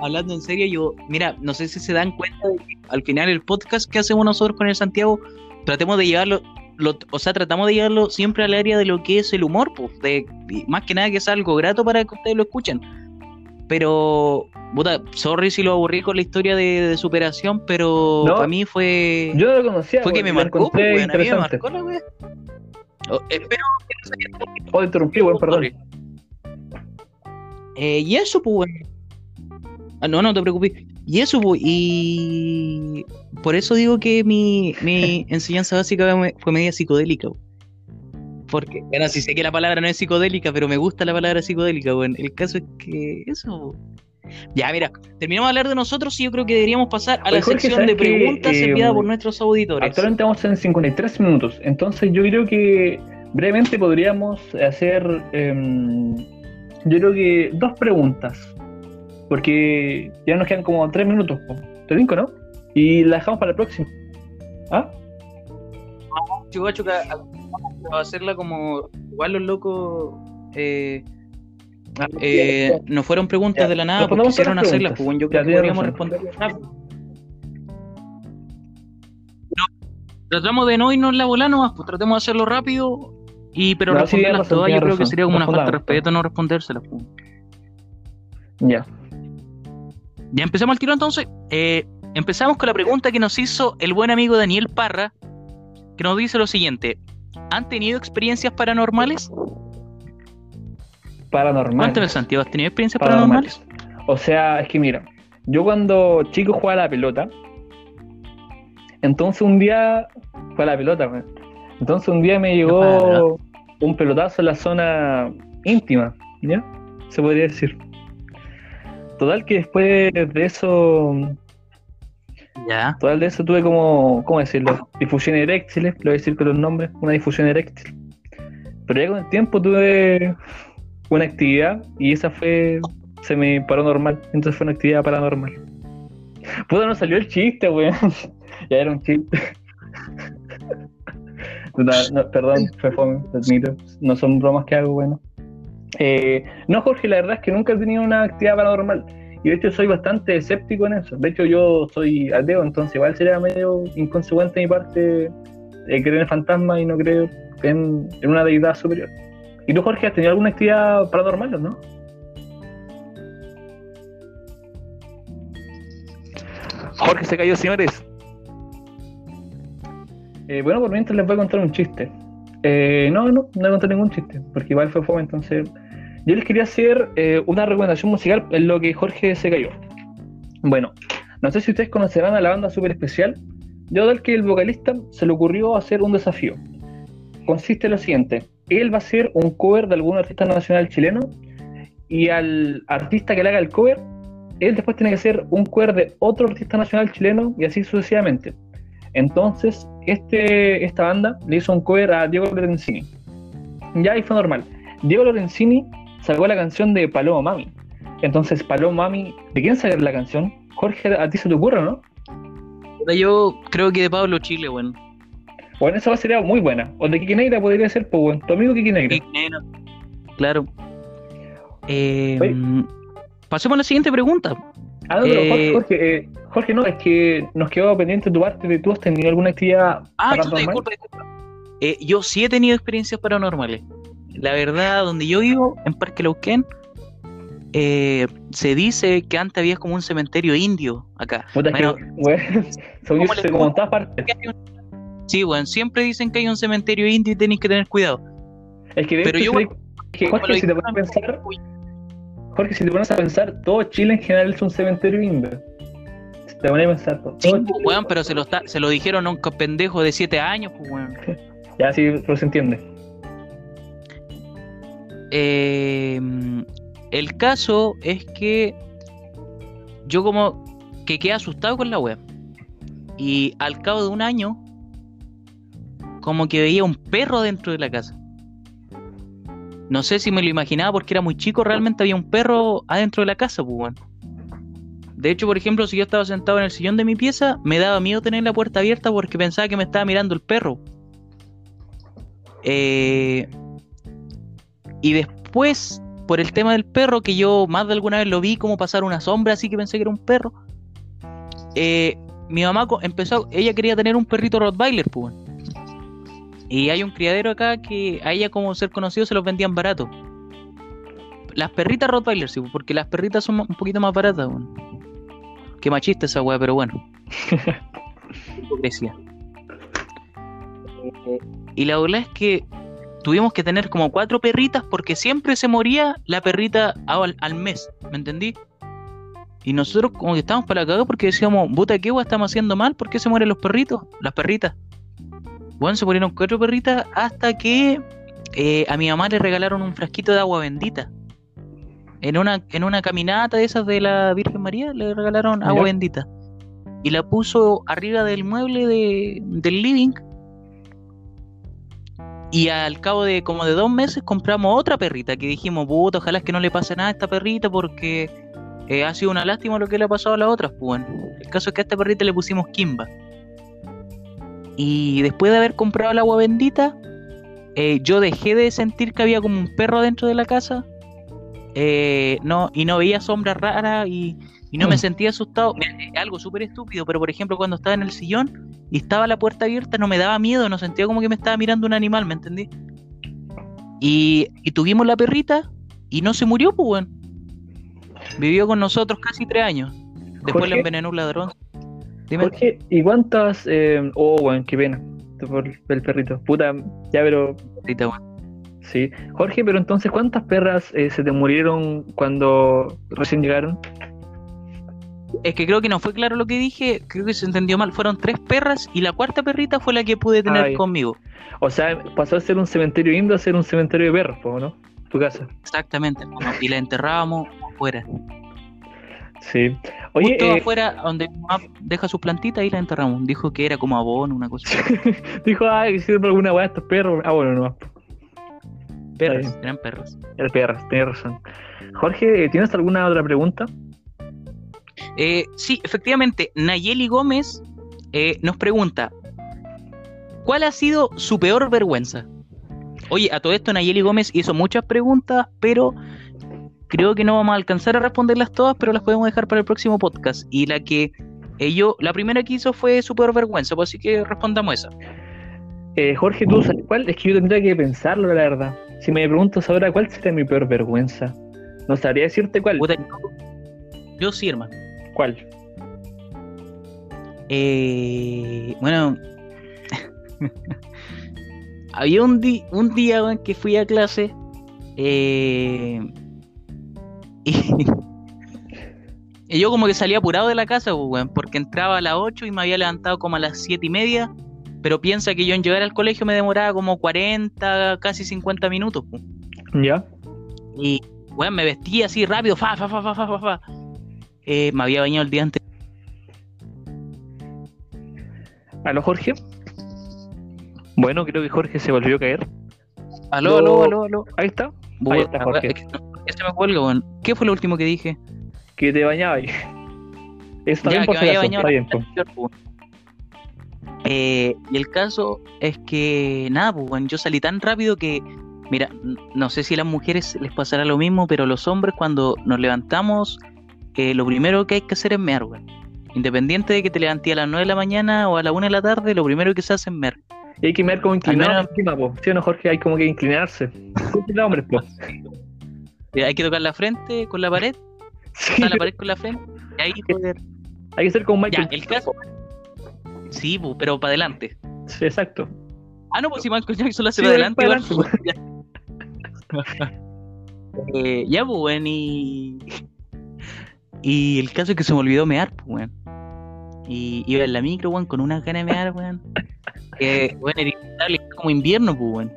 Speaker 1: Hablando en serio, yo, mira, no sé si se dan cuenta de que al final el podcast que hacemos nosotros con el Santiago, tratemos de llevarlo, lo- o sea, tratamos de llevarlo siempre al área de lo que es el humor, pues, de, más que nada que sea algo grato para que ustedes lo escuchen. Pero, puta, sorry si lo aburrí con la historia de, de superación, pero
Speaker 2: No,
Speaker 1: para mí fue,
Speaker 2: Yo lo conocía.
Speaker 1: fue que
Speaker 2: weón,
Speaker 1: me marcó, pues, a mí me marcó la wea. Oh, espero que no se haya
Speaker 2: Oh, interrumpí, weón, perdón.
Speaker 1: Eh, y eso, pues. Ah, no, no te preocupes. Y eso, pues, y por eso digo que mi, mi enseñanza básica fue, media psicodélica. Porque, bueno, sí sé que la palabra no es psicodélica, pero me gusta la palabra psicodélica, weón. El caso es que eso. Ya, mira, terminamos de hablar de nosotros y yo creo que deberíamos pasar a la
Speaker 2: Jorge,
Speaker 1: sección de
Speaker 2: ¿sabes que,
Speaker 1: preguntas
Speaker 2: eh,
Speaker 1: enviadas por nuestros auditores.
Speaker 2: Actualmente vamos en 53 minutos. Entonces yo creo que brevemente podríamos hacer, em, yo creo que dos preguntas. Porque ya nos quedan como tres minutos. Te cinco, ¿no? Y la dejamos para la próxima. ¿Ah?
Speaker 1: Cacho que a- hacerla como igual los locos eh, eh, no fueron preguntas
Speaker 2: Ya,
Speaker 1: de la nada porque quisieron hacerlas, pues bueno, yo
Speaker 2: Ya,
Speaker 1: creo que podríamos responder. No, tratamos de no irnos la bola nomás, pues tratemos de hacerlo rápido y pero
Speaker 2: No,
Speaker 1: responderlas todas yo creo que sería como una falta de respeto no respondérselas. pues.
Speaker 2: Ya.
Speaker 1: Ya empezamos el tiro entonces. Eh, empezamos con la pregunta que nos hizo el buen amigo Daniel Parra, que nos dice lo siguiente: ¿Han tenido experiencias paranormales?
Speaker 2: paranormales.
Speaker 1: Cuéntame, Santiago, ¿has tenido experiencias paranormales?
Speaker 2: O sea, es que mira, yo cuando chico jugaba a la pelota, entonces un día fue a la pelota, weón. Entonces un día me llegó un pelotazo en la zona íntima, ¿ya? Se podría decir. Total que después de eso,
Speaker 1: Ya.
Speaker 2: total de eso tuve como, ¿cómo decirlo? Difusión eréctil, lo voy a decir con los nombres, una difusión eréctil. Pero ya con el tiempo tuve una actividad y esa fue, se me paró normal, entonces fue una actividad paranormal. Puta, no salió el chiste, weón. ya era un chiste. No, perdón, fue fome, admito. No son bromas que hago, bueno. Eh, no, Jorge, la verdad es que nunca he tenido una actividad paranormal. Y de hecho soy bastante escéptico en eso. De hecho yo soy ateo, entonces igual sería medio inconsecuente de mi parte eh, creer en fantasmas y no creer en, en una deidad superior. ¿Y tú, Jorge, has tenido alguna actividad paranormal o no? Jorge se cayó, señores. Eh, bueno, por mientras les voy a contar un chiste. Eh, no, no, no voy a contar ningún chiste, porque igual fue fome, entonces... Yo les quería hacer eh, una recomendación musical en lo que Jorge se cayó. Bueno, no sé si ustedes conocerán a la banda Super Especial. Yo tal que el vocalista se le ocurrió hacer un desafío. Consiste en lo siguiente. Él va a hacer un cover de algún artista nacional chileno y al artista que le haga el cover, él después tiene que hacer un cover de otro artista nacional chileno y así sucesivamente. Entonces, este, esta banda le hizo un cover a Diego Lorenzini. Ya ahí fue normal. Diego Lorenzini sacó la canción de Paloma Mami. Entonces, Paloma Mami, ¿de quién sale la canción? Jorge, a ti se te ocurre, ¿no?
Speaker 1: Yo creo que de Pablo Chile, weón.
Speaker 2: Bueno, esa sería muy buena. O de Kiki Negra podría ser, pues, bueno. Tu amigo Kiki Negra.
Speaker 1: Claro. Eh, pasemos a la siguiente pregunta.
Speaker 2: Ah, no, pero
Speaker 1: Eh,
Speaker 2: Jorge, Jorge, eh, Jorge, no, es que nos quedó pendiente tu parte de tú has tenido alguna actividad
Speaker 1: Ah,
Speaker 2: paranormal.
Speaker 1: disculpa, disculpa. Eh, yo sí he tenido experiencias paranormales. La verdad, donde yo vivo, en Parque Lauquén, eh, se dice que antes había como un cementerio indio acá.
Speaker 2: Puta,
Speaker 1: Bueno,
Speaker 2: que, weón, según yo,
Speaker 1: ¿cómo le
Speaker 2: se como en todas partes.
Speaker 1: Sí, bueno, siempre dicen que hay un cementerio indio y tenéis que tener cuidado.
Speaker 2: Es que
Speaker 1: Pero yo-
Speaker 2: que, Jorge, si te pones a pensar, Jorge, si te pones a pensar, todo Chile en general es un cementerio indio. Si te pones a pensar, todo.
Speaker 1: Sí,
Speaker 2: todo
Speaker 1: weón, pero se lo, está, se lo dijeron a un pendejo de 7 años, pues, weón.
Speaker 2: Ya, sí, pero se entiende.
Speaker 1: Eh, el caso es que yo como que quedé asustado con la web. Y al cabo de un año, como que veía un perro dentro de la casa. No sé si me lo imaginaba porque era muy chico, realmente había un perro adentro de la casa, pues. De hecho, por ejemplo, si yo estaba sentado en el sillón de mi pieza, me daba miedo tener la puerta abierta porque pensaba que me estaba mirando el perro. Eh, y después, por el tema del perro, que yo más de alguna vez lo vi como pasar una sombra, así que pensé que era un perro. eh, mi mamá empezó, ella quería tener un perrito Rottweiler, pues. Y hay un criadero acá que a ella, como ser conocido, se los vendían barato. Las perritas Rottweiler, sí, porque las perritas son un poquito más baratas, weón. Qué machista esa weá, pero bueno. Hipocresía. Eh, Y la verdad es que tuvimos que tener como cuatro perritas porque siempre se moría la perrita al, al mes, ¿me entendí? Y nosotros como que estábamos para la cagada porque decíamos, puta, ¿qué estamos haciendo mal? ¿Por qué se mueren los perritos? Las perritas. Bueno, se murieron cuatro perritas hasta que eh, a mi mamá le regalaron un frasquito de agua bendita. En una, en una caminata de esas de la Virgen María le regalaron agua bendita. Y la puso arriba del mueble de, del living. Y al cabo de como de dos meses compramos otra perrita que dijimos, puta, ojalá es que no le pase nada a esta perrita porque eh, ha sido una lástima lo que le ha pasado a las otras. Pues bueno, el caso es que a esta perrita le pusimos Kimba. Y después de haber comprado el agua bendita, eh, yo dejé de sentir que había como un perro dentro de la casa. eh, no, y no veía sombras raras y, y no me
Speaker 2: Mm.
Speaker 1: sentía asustado. Algo súper estúpido, pero por ejemplo, cuando estaba en el sillón y estaba la puerta abierta, no me daba miedo, no sentía como que me estaba mirando un animal, ¿me entendí? Y, y tuvimos la perrita y no se murió, pues, weón. Vivió con nosotros casi tres años. Después
Speaker 2: Jorge.
Speaker 1: la envenenó un ladrón. Dime.
Speaker 2: Jorge, ¿y cuántas? Eh... Oh, weón, qué pena. Por el perrito. Puta, ya, pero
Speaker 1: Perrita, weón.
Speaker 2: Sí. Jorge, pero entonces, ¿cuántas perras eh, se te murieron cuando recién llegaron?
Speaker 1: Es que creo que no fue claro lo que dije, creo que se entendió mal. Fueron tres perras y la cuarta perrita fue la que pude tener
Speaker 2: Ay.
Speaker 1: conmigo.
Speaker 2: O sea, pasó a ser un cementerio indio a ser un cementerio de perros, ¿no? Tu casa.
Speaker 1: Exactamente. hermano, Y la enterrábamos afuera.
Speaker 2: Sí. Oye,
Speaker 1: Justo
Speaker 2: eh,
Speaker 1: afuera, donde deja sus plantitas, ahí la enterramos. Dijo que era como abono, una cosa así.
Speaker 2: dijo, ay, que sirve alguna weá estos perros. Ah, bueno, no.
Speaker 1: Perras,
Speaker 2: bien.
Speaker 1: eran perras.
Speaker 2: El perras, tienes razón. Jorge, eh, ¿tienes alguna otra pregunta?
Speaker 1: Eh, sí, efectivamente, Nayeli Gómez eh, nos pregunta: ¿Cuál ha sido su peor vergüenza? Oye, a todo esto Nayeli Gómez hizo muchas preguntas, pero creo que no vamos a alcanzar a responderlas todas, pero las podemos dejar para el próximo podcast. Y la que eh, yo, la primera que hizo fue su peor vergüenza, pues así que respondamos esa.
Speaker 2: Eh, Jorge, ¿tú sabes cuál? Es que yo tendría que pensarlo, la verdad. Si me preguntas ahora cuál sería mi peor vergüenza, no sabría decirte cuál.
Speaker 1: Yo sí, hermano.
Speaker 2: ¿Cuál?
Speaker 1: Eh, bueno, había un, di- un día que fui a clase eh, y, y yo como que salí apurado de la casa, pues, porque entraba a las 8 y me había levantado como a las 7 y media, pero piensa que yo en llegar al colegio me demoraba como 40, casi 50 minutos. pues.
Speaker 2: ¿Ya?
Speaker 1: Y, weón, me vestí así rápido, fa, fa, fa, fa, fa, fa, fa. Eh, me había bañado el día antes.
Speaker 2: ¿Aló, Jorge? Bueno, creo que Jorge se volvió a caer.
Speaker 1: Aló, aló, aló, aló.
Speaker 2: Ahí está. Ahí
Speaker 1: Bueno,
Speaker 2: está, Jorge.
Speaker 1: es que no, ya se me cuelga, weón. ¿Qué fue lo último que dije?
Speaker 2: Que te bañaba ahí. Eso también
Speaker 1: Ya,
Speaker 2: por
Speaker 1: que
Speaker 2: si
Speaker 1: me había bañado
Speaker 2: Está bien,
Speaker 1: pues. Eh, y el caso es que, nada, pues, weón, yo salí tan rápido que, mira, no sé si a las mujeres les pasará lo mismo, pero los hombres cuando nos levantamos, eh, lo primero que hay que hacer es mear, weón. Independiente de que te levantes a las 9 de la mañana o a la 1 de la tarde, lo primero que se hace es mear.
Speaker 2: Y hay que mirar como inclinado encima, po. ¿Sí o no, Jorge? Hay como que inclinarse. Hombres, po.
Speaker 1: Eh, Hay que tocar la frente con la pared,
Speaker 2: Sí.
Speaker 1: la pared con la frente, y ahí joder.
Speaker 2: Hay que ser como
Speaker 1: Ya,
Speaker 2: Michael.
Speaker 1: el caso. Sí, pues, pero para adelante.
Speaker 2: Sí, exacto.
Speaker 1: Ah, no, pues si Michael Jackson lo hace
Speaker 2: Sí,
Speaker 1: para adelante,
Speaker 2: para
Speaker 1: igual, pues, ya. Eh, ya, pues, weón, y. Y el caso es que se me olvidó mear, pues, weón. Y iba en la micro, weón, con unas ganas de mear, weón. Que, weón, era inevitable, como invierno, pues, weón.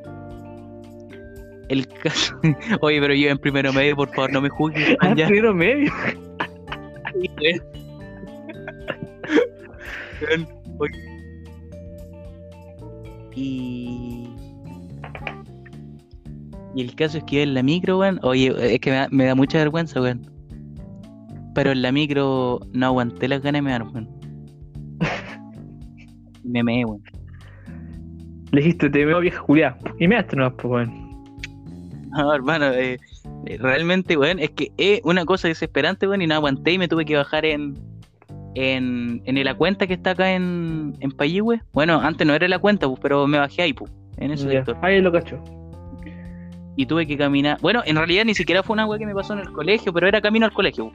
Speaker 1: El caso. Oye, pero yo en primero medio, por favor, no me juzgues, ya.
Speaker 2: primero medio.
Speaker 1: Y. Y el caso es que iba en la micro, weón. Oye, es que me da, me da mucha vergüenza, weón. Pero en la micro no aguanté las ganas de mear, weón. Me meé, weón.
Speaker 2: Le dijiste, te veo vieja Julia. Y me daste nomás, pues, weón.
Speaker 1: No, hermano, eh, eh, realmente, weón, es que es una cosa desesperante, weón, y no aguanté y me tuve que bajar en. En, en la cuenta que está acá en, en Payihue. Bueno, antes no era la cuenta, pues, pero me bajé ahí, pues, en ese sector.
Speaker 2: Ahí lo cacho.
Speaker 1: y tuve que caminar. Bueno, en realidad ni siquiera fue una weá que me pasó en el colegio, pero era camino al colegio.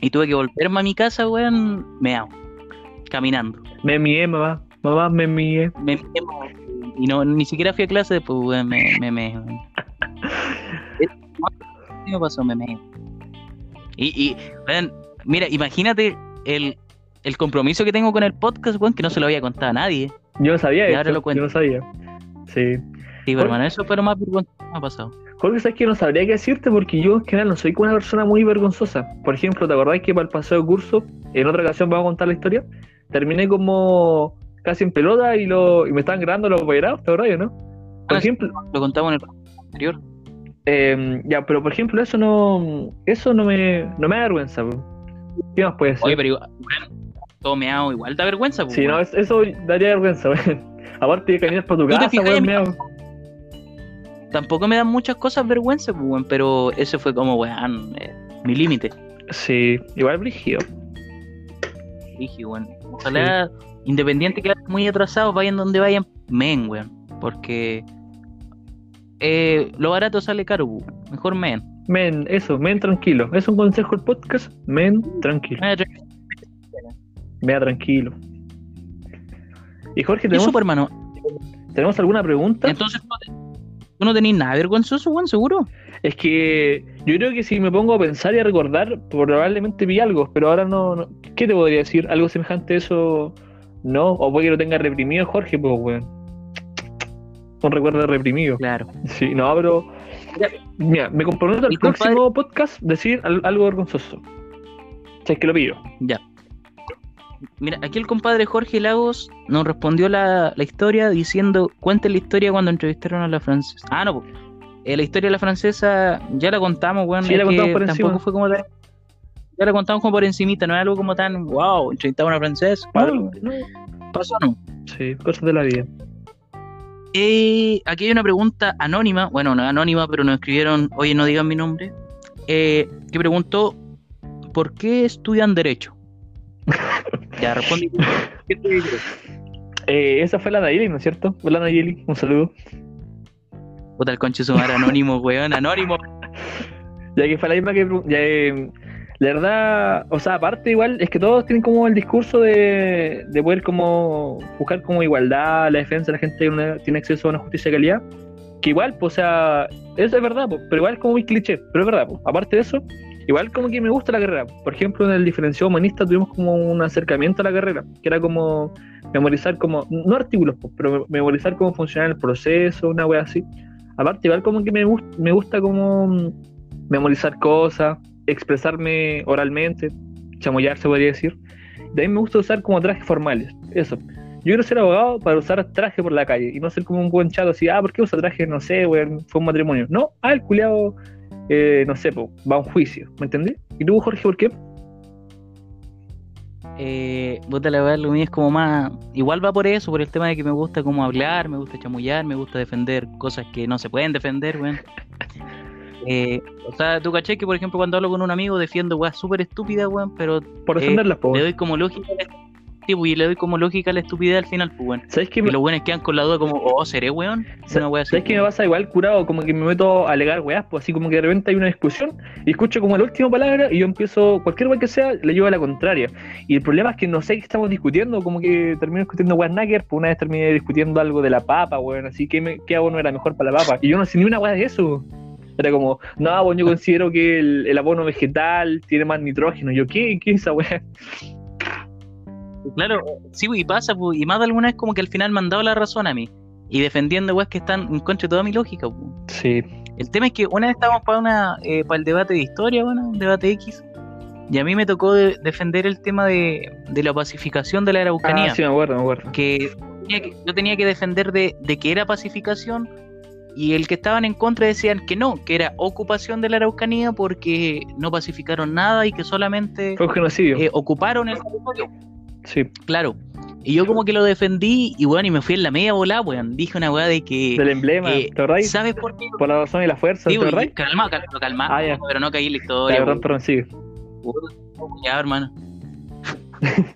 Speaker 1: Y tuve que volverme a mi casa, weón, meao, caminando.
Speaker 2: Me mié, mamá. Mamá, me mié.
Speaker 1: Me meé, y no, ni siquiera fui a clase después, weón, me, me meé, weón. ¿Qué me pasó? Me meé. Y, y, weón, mira, imagínate el, el compromiso que tengo con el podcast, weón, que no se lo había contado a nadie.
Speaker 2: Yo no sabía
Speaker 1: Y
Speaker 2: eso.
Speaker 1: ahora lo cuento.
Speaker 2: Yo no sabía. Sí.
Speaker 1: Sí, pero, hermano, eso lo más vergonzoso me ha pasado.
Speaker 2: Jorge, sabes que no sabría qué decirte porque yo en general no soy una persona muy vergonzosa. Por ejemplo, ¿te acordás que para el paseo de curso, en otra ocasión vamos a contar la historia? Terminé como casi en pelota y, lo, y me estaban grabando los apoderados, ¿te acordás, no? Por
Speaker 1: Ah,
Speaker 2: ejemplo,
Speaker 1: Lo contamos en el anterior.
Speaker 2: eh, ya, pero por ejemplo, eso no eso no me, no me da vergüenza. ¿Qué más puede ser?
Speaker 1: Oye, pero igual, weón, todo meado, igual da vergüenza, pues,
Speaker 2: Sí, no, eso daría vergüenza. Aparte de caminar por tu
Speaker 1: ¿Tú te
Speaker 2: casa, weón, meao.
Speaker 1: Tampoco me dan muchas cosas vergüenza, pues, pero ese fue como, weón, eh, mi límite.
Speaker 2: Sí, igual.
Speaker 1: Dije, weón, ojalá, independiente que muy atrasados, vayan donde vayan, men, weón, porque eh, lo barato sale caro, weón. mejor men.
Speaker 2: Men, eso, men tranquilo. Es un consejo el podcast. Men tranquilo.
Speaker 1: Eh,
Speaker 2: Vea tranquilo. Y Jorge,
Speaker 1: Y
Speaker 2: ¿tenemos,
Speaker 1: super, hermano.
Speaker 2: ¿tenemos alguna pregunta?
Speaker 1: Entonces, ¿Tú no tenés nada vergonzoso, weón, seguro?
Speaker 2: Es que yo creo que si me pongo a pensar y a recordar, probablemente vi algo, pero ahora no, no- ¿Qué te podría decir? ¿Algo semejante a eso? No, o puede que lo tenga reprimido Jorge, pues, weón. Un recuerdo reprimido.
Speaker 1: Claro.
Speaker 2: Sí, no, pero. Mira, me comprometo al
Speaker 1: Mi compadre-
Speaker 2: próximo podcast decir al- algo vergonzoso. O sea, es que lo pido.
Speaker 1: Ya. Mira, aquí el compadre Jorge Lagos nos respondió la, la historia diciendo, cuenten la historia cuando entrevistaron a la francesa. Ah, no, pues. eh, la historia de la francesa ya la contamos, weón.
Speaker 2: Sí, la contamos por
Speaker 1: tampoco
Speaker 2: encima.
Speaker 1: fue como tan... Ya la contamos como por encimita, no es algo como tan, wow, entrevistamos a una francesa.
Speaker 2: No, no.
Speaker 1: Pasó, no.
Speaker 2: Sí, cosas de la vida.
Speaker 1: Eh, aquí hay una pregunta anónima, bueno, no anónima, pero nos escribieron, oye, no digan mi nombre, eh, que preguntó, ¿por qué estudian Derecho? ya, respondí.
Speaker 2: Eh, esa fue la Nayeli, ¿no es cierto? Hola Nayeli, un saludo.
Speaker 1: Puta, el conche su madre, anónimo, weón, anónimo.
Speaker 2: Ya que fue la misma que. Ya, eh, la verdad, o sea, aparte, igual, es que todos tienen como el discurso de, de poder como buscar como igualdad, la defensa, la gente una- tiene acceso a una justicia de calidad. Que igual, pues, o sea, eso es verdad, pues, pero igual como muy cliché, pero es verdad, pues. Aparte de eso, igual como que me gusta la carrera. Por ejemplo, en el diferenciado humanista tuvimos como un acercamiento a la carrera, que era como memorizar como, no artículos, pues, pero me- memorizar cómo funciona el proceso, una wea así. Aparte, igual como que me, gust- me gusta como mm, memorizar cosas, expresarme oralmente, chamullar se podría decir. También me gusta usar como trajes formales, eso. Yo quiero ser abogado para usar traje por la calle y no ser como un buen chato así, ah, ¿por qué usa traje? No sé, weón, fue un matrimonio. No, ah, el culiado, eh, no sé, po, va a un juicio, ¿me entendí? ¿Y tú, Jorge, por qué?
Speaker 1: Eh, puta, la verdad, lo mío es como más, igual va por eso, por el tema de que me gusta como hablar, me gusta chamullar, me gusta defender cosas que no se pueden defender, weón. Eh, o sea, tú caché que, por ejemplo, cuando hablo con un amigo defiendo weas súper estúpidas, weón, pero
Speaker 2: Por
Speaker 1: Eh,
Speaker 2: defenderlas, po.
Speaker 1: le doy como lógica sí, pues, y le doy como lógica a la estupidez al final, pues weón.
Speaker 2: ¿Sabes qué
Speaker 1: Y
Speaker 2: me,
Speaker 1: los buenos quedan con la duda como, oh, ¿seré weón? Una wea así.
Speaker 2: ¿Sabes qué me pasa igual curado? Como que me meto a alegar weas, pues así como que de repente hay una discusión y escucho como la última palabra y yo empiezo, cualquier wea que sea, le llevo a la contraria. Y el problema es que no sé qué estamos discutiendo, como que termino discutiendo weas nagger, pues una vez terminé discutiendo algo de la papa, weón, así que me, qué abono era mejor para la papa. Y yo no sé ni una wea de eso. Era como, no, bueno, yo considero que el, el abono vegetal tiene más nitrógeno. Yo, ¿qué? ¿Qué es esa wea?
Speaker 1: Claro, sí, y pasa, y más de alguna vez como que al final me han dado la razón a mí. Y defendiendo weas que están en contra de toda mi lógica, pues.
Speaker 2: Sí.
Speaker 1: El tema es que una vez estábamos para una eh, para el debate de historia, bueno, un debate X, y a mí me tocó de- defender el tema de, de la pacificación de la Araucanía,
Speaker 2: Ah, sí, me acuerdo, me acuerdo.
Speaker 1: que, yo tenía que defender de, de que era pacificación y el que estaban en contra decían que no, que era ocupación de la Araucanía porque no pacificaron nada y que solamente
Speaker 2: Fue genocidio.
Speaker 1: eh, ocuparon el territorio.
Speaker 2: Sí.
Speaker 1: Claro. Y yo como que lo defendí y bueno, y me fui en la media bola, weón. Dije una weá de que...
Speaker 2: Del emblema,
Speaker 1: eh. ¿Sabes por qué?
Speaker 2: Por la razón y la fuerza,
Speaker 1: Sí,
Speaker 2: ¿te
Speaker 1: calma, calma, calma,
Speaker 2: Ah,
Speaker 1: pero no caí en la historia.
Speaker 2: perdón,
Speaker 1: güey.
Speaker 2: perdón, sigue.
Speaker 1: Ya, hermano.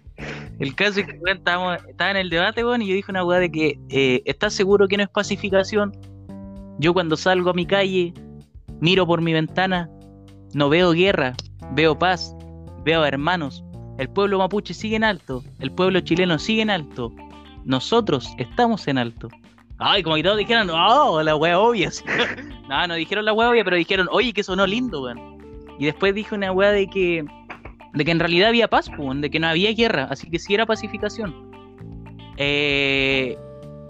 Speaker 1: El caso es que weón, estaba en el debate, weón, y yo dije una weá de que eh, ¿estás seguro que no es pacificación? Yo cuando salgo a mi calle, miro por mi ventana, no veo guerra, veo paz, veo hermanos. El pueblo mapuche sigue en alto, el pueblo chileno sigue en alto. Nosotros estamos en alto. Ay, como que todos dijeron, oh, la wea obvia. no, no dijeron la wea obvia, pero dijeron, oye, que sonó lindo, weón. Y después dije una weá de que de que en realidad había paz, weón, de que no había guerra, así que sí era pacificación. Eh,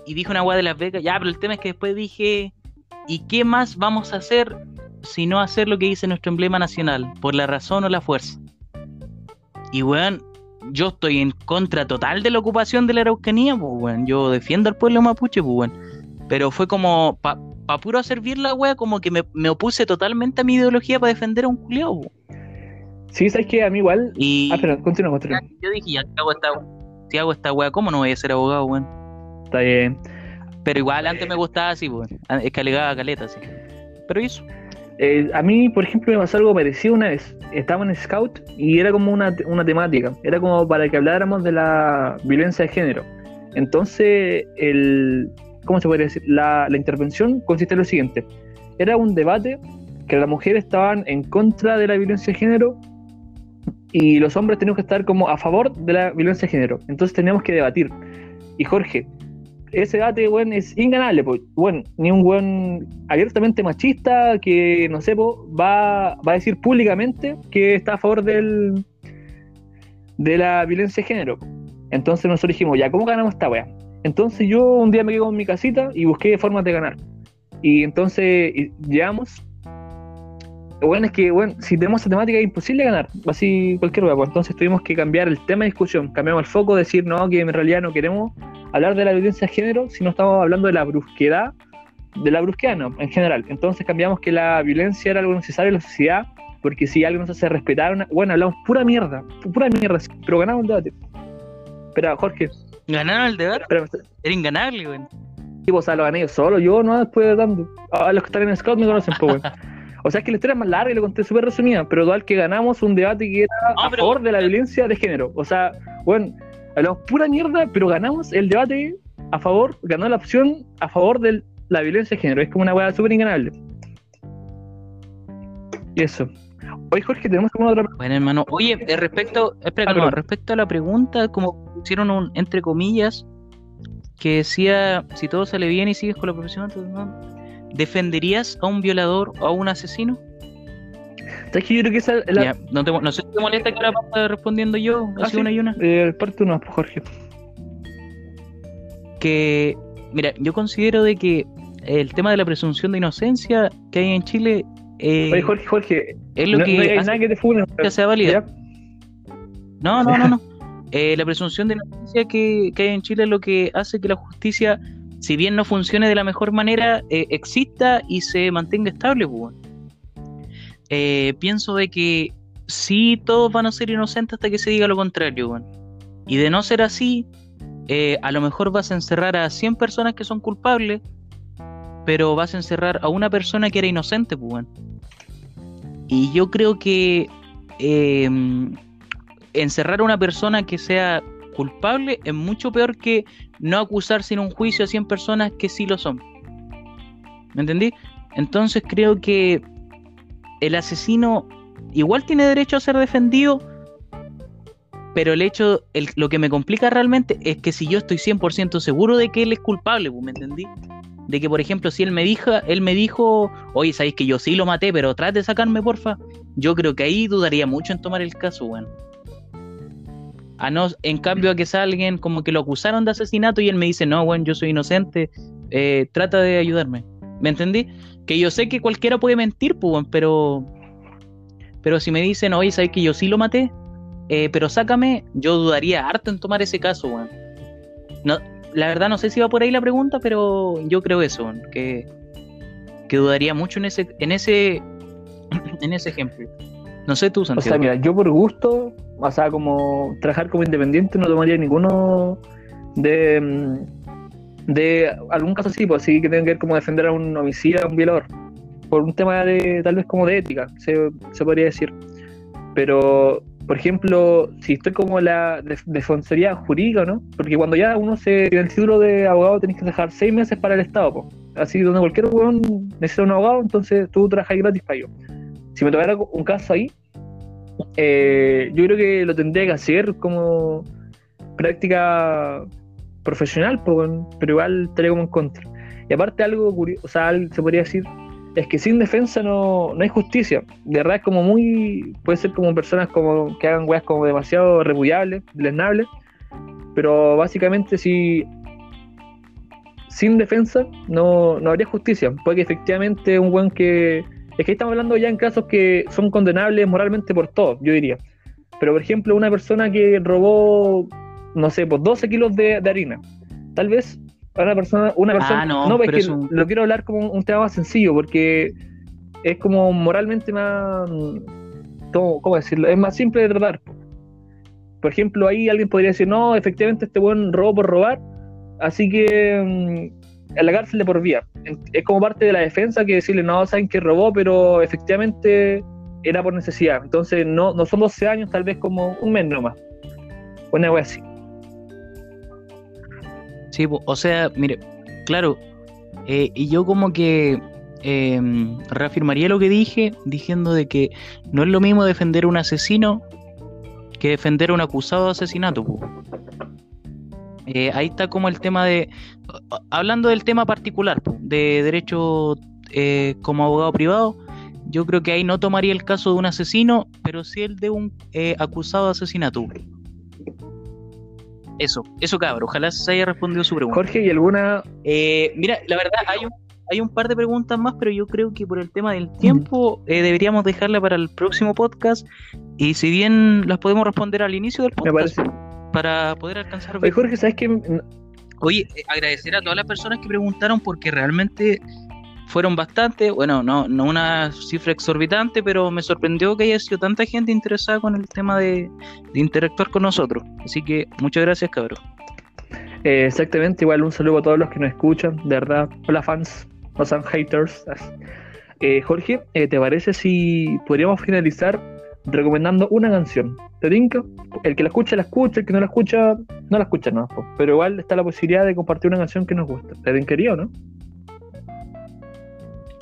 Speaker 1: y dijo una weá de las becas, ya, pero el tema es que después dije, ¿y qué más vamos a hacer si no hacer lo que dice nuestro emblema nacional, por la razón o la fuerza? Y weón, yo estoy en contra total de la ocupación de la Araucanía, pues weón, yo defiendo al pueblo mapuche, pues weón. Pero fue como, pa, pa puro servir la weá, como que me, me opuse totalmente a mi ideología para defender a un culiao, po.
Speaker 2: Sí, ¿sabes qué? A mí igual...
Speaker 1: Y
Speaker 2: Ah, pero continúa, continúa.
Speaker 1: yo dije, ya, si hago esta, si hago esta weá, ¿cómo no voy a ser abogado, weón?
Speaker 2: Está bien.
Speaker 1: Pero igual antes me gustaba así, weón. Es que alegaba caleta, así. Pero eso.
Speaker 2: Eh, a mí, por ejemplo, me pasó algo parecido una vez. Estaba en Scout y era como una, una temática. Era como para que habláramos de la violencia de género. Entonces, el, ¿cómo se podría decir? La, la intervención consiste en lo siguiente. Era un debate que las mujeres estaban en contra de la violencia de género y los hombres teníamos que estar como a favor de la violencia de género. Entonces teníamos que debatir. Y Jorge, ese debate, weón, es inganable, pues. Bueno, ni un weón abiertamente machista que, no sé, va, va a decir públicamente que está a favor del de la violencia de género. Entonces nosotros dijimos, ya, ¿cómo ganamos esta weá? Entonces yo un día me quedé en mi casita y busqué formas de ganar. Y entonces llegamos. Bueno, es que, bueno, si tenemos esa temática es imposible ganar, así cualquier weá. Pues entonces tuvimos que cambiar el tema de discusión, cambiamos el foco, decir, no, que en realidad no queremos hablar de la violencia de género, sino estamos hablando de la brusquedad, de la brusquedad, no, en general. Entonces cambiamos que la violencia era algo necesario en la sociedad, porque si algo nos hace respetar, bueno, hablamos pura mierda, pura mierda, pero ganamos el debate. Espera, Jorge.
Speaker 1: ¿Ganaron el debate? Era inganable, güey.
Speaker 2: Sí, pues, o sea, lo gané yo solo, yo no después de tanto. A los que están en Scout me conocen, pues, O sea, es que la historia es más larga y lo conté súper resumida, pero igual que ganamos un debate que era a favor de la violencia de género. O sea, bueno, hablamos pura mierda, pero ganamos el debate a favor, ganó la opción a favor de la violencia de género. Es como una weá súper inganable. Y eso. Oye, Jorge, tenemos alguna otra
Speaker 1: pregunta. Bueno, hermano. Oye, eh, respecto, espera, ah, respecto a la pregunta, como pusieron un entre comillas, que decía, si todo sale bien y sigues con la profesión, ¿defenderías a un violador o a un asesino?
Speaker 2: ¿Sabes que yo creo que esa
Speaker 1: la... no, te, no sé si te molesta que ahora pasa respondiendo yo,
Speaker 2: ah, así una y una. Eh, parte una, pues, Jorge.
Speaker 1: Que, mira, yo considero de que el tema de la presunción de inocencia que hay en Chile
Speaker 2: eh, Oye, Jorge, Jorge,
Speaker 1: es lo que
Speaker 2: no hay nada que te funen,
Speaker 1: que sea válida. No, no, no, no. Eh, la presunción de inocencia que, que, hay en Chile es lo que hace que la justicia, si bien no funcione de la mejor manera, eh, exista y se mantenga estable. Pues, eh, pienso de que sí todos van a ser inocentes hasta que se diga lo contrario. Bueno. Y de no ser así, a lo mejor vas a encerrar a 100 personas que son culpables, pero vas a encerrar a una persona que era inocente. Pues, y yo creo que encerrar a una persona que sea culpable es mucho peor que no acusar sin un juicio a 100 personas que sí lo son. ¿Me entendí? Entonces creo que el asesino igual tiene derecho a ser defendido, pero el hecho, lo que me complica realmente es que si yo estoy 100% seguro de que él es culpable, ¿me entendí? De que, por ejemplo, si él me dijo, él me dijo, oye, sabéis que yo sí lo maté, pero trate de sacarme, porfa. Yo creo que ahí dudaría mucho en tomar el caso, bueno no, en cambio a que alguien como que lo acusaron de asesinato y él me dice, no, bueno, yo soy inocente, eh, trata de ayudarme. ¿Me entendí? Que yo sé que cualquiera puede mentir, pues, pero pero si me dicen, oye, sabes que yo sí lo maté, eh, pero sácame, yo dudaría harto en tomar ese caso, weón. No, la verdad no sé si va por ahí la pregunta, pero yo creo eso, que, que dudaría mucho en ese, en ese, en ese ejemplo. No sé tú, Santiago.
Speaker 2: O sea, mira, yo por gusto, o sea, como trabajar como independiente, no tomaría ninguno de, mm, de algún caso así, pues así que tenga que ver como defender a un homicida, a un violador. Por un tema de, tal vez como de ética, se, se podría decir. Pero, por ejemplo, si estoy como la defensoría jurídica, ¿no? Porque cuando ya uno se tiene el título de abogado, tenés que dejar seis meses para el Estado, pues. Así donde cualquier huevón necesita un abogado, entonces tú trabajas gratis para ello si me tocara un caso ahí, eh, yo creo que lo tendría que hacer como práctica profesional, pero igual estaría como en contra. Y aparte algo curioso, o sea, se podría decir, es que sin defensa no, no hay justicia. De verdad es como muy, puede ser como personas como que hagan weas como demasiado repudiables, lesnables, pero básicamente si sin defensa no, no habría justicia. Puede que efectivamente un buen que es que estamos hablando ya en casos que son condenables moralmente por todos, yo diría. Pero, por ejemplo, una persona que robó, no sé, pues 12 kilos de, harina. Tal vez una persona, una ah, persona, no, no es que lo quiero hablar como un tema más sencillo, porque es como moralmente más, ¿cómo, decirlo? Es más simple de tratar. Por ejemplo, ahí alguien podría decir, no, efectivamente este buen robó por robar, así que mm, en la cárcel de por vía. Es como parte de la defensa que decirle, no, saben que robó, pero efectivamente era por necesidad. Entonces, no, no son 12 años, tal vez como un mes nomás. Una wea así.
Speaker 1: Sí, o sea, mire, claro, eh, y yo como que em, reafirmaría lo que dije, diciendo de que no es lo mismo defender a un asesino que defender a un acusado de asesinato. Eh, ahí está como el tema de, hablando del tema particular, de derecho eh, como abogado privado, yo creo que ahí no tomaría el caso de un asesino, pero sí el de un eh, acusado de asesinato. Eso, eso cabrón, ojalá se haya respondido su pregunta.
Speaker 2: Jorge, ¿y alguna...?
Speaker 1: mira, la verdad, hay un, hay un par de preguntas más, pero yo creo que por el tema del tiempo deberíamos dejarla para el próximo podcast. Y si bien las podemos responder al inicio del podcast, para poder alcanzar.
Speaker 2: Oye, Jorge, ¿sabes qué?
Speaker 1: Oye, eh, agradecer a todas las personas que preguntaron porque realmente fueron bastantes, bueno, no, no una cifra exorbitante, pero me sorprendió que haya sido tanta gente interesada con el tema de, interactuar con nosotros. Así que muchas gracias, cabrón.
Speaker 2: Eh, exactamente, igual un saludo a todos los que nos escuchan, de verdad. Hola fans, no son haters. Eh, Jorge, ¿te parece si podríamos finalizar recomendando una canción. ¿Te tinca? El que la escucha, la escucha, el que no la escucha, no la escucha nada. pero igual está la posibilidad de compartir una canción que nos gusta. ¿Te tincaría o no?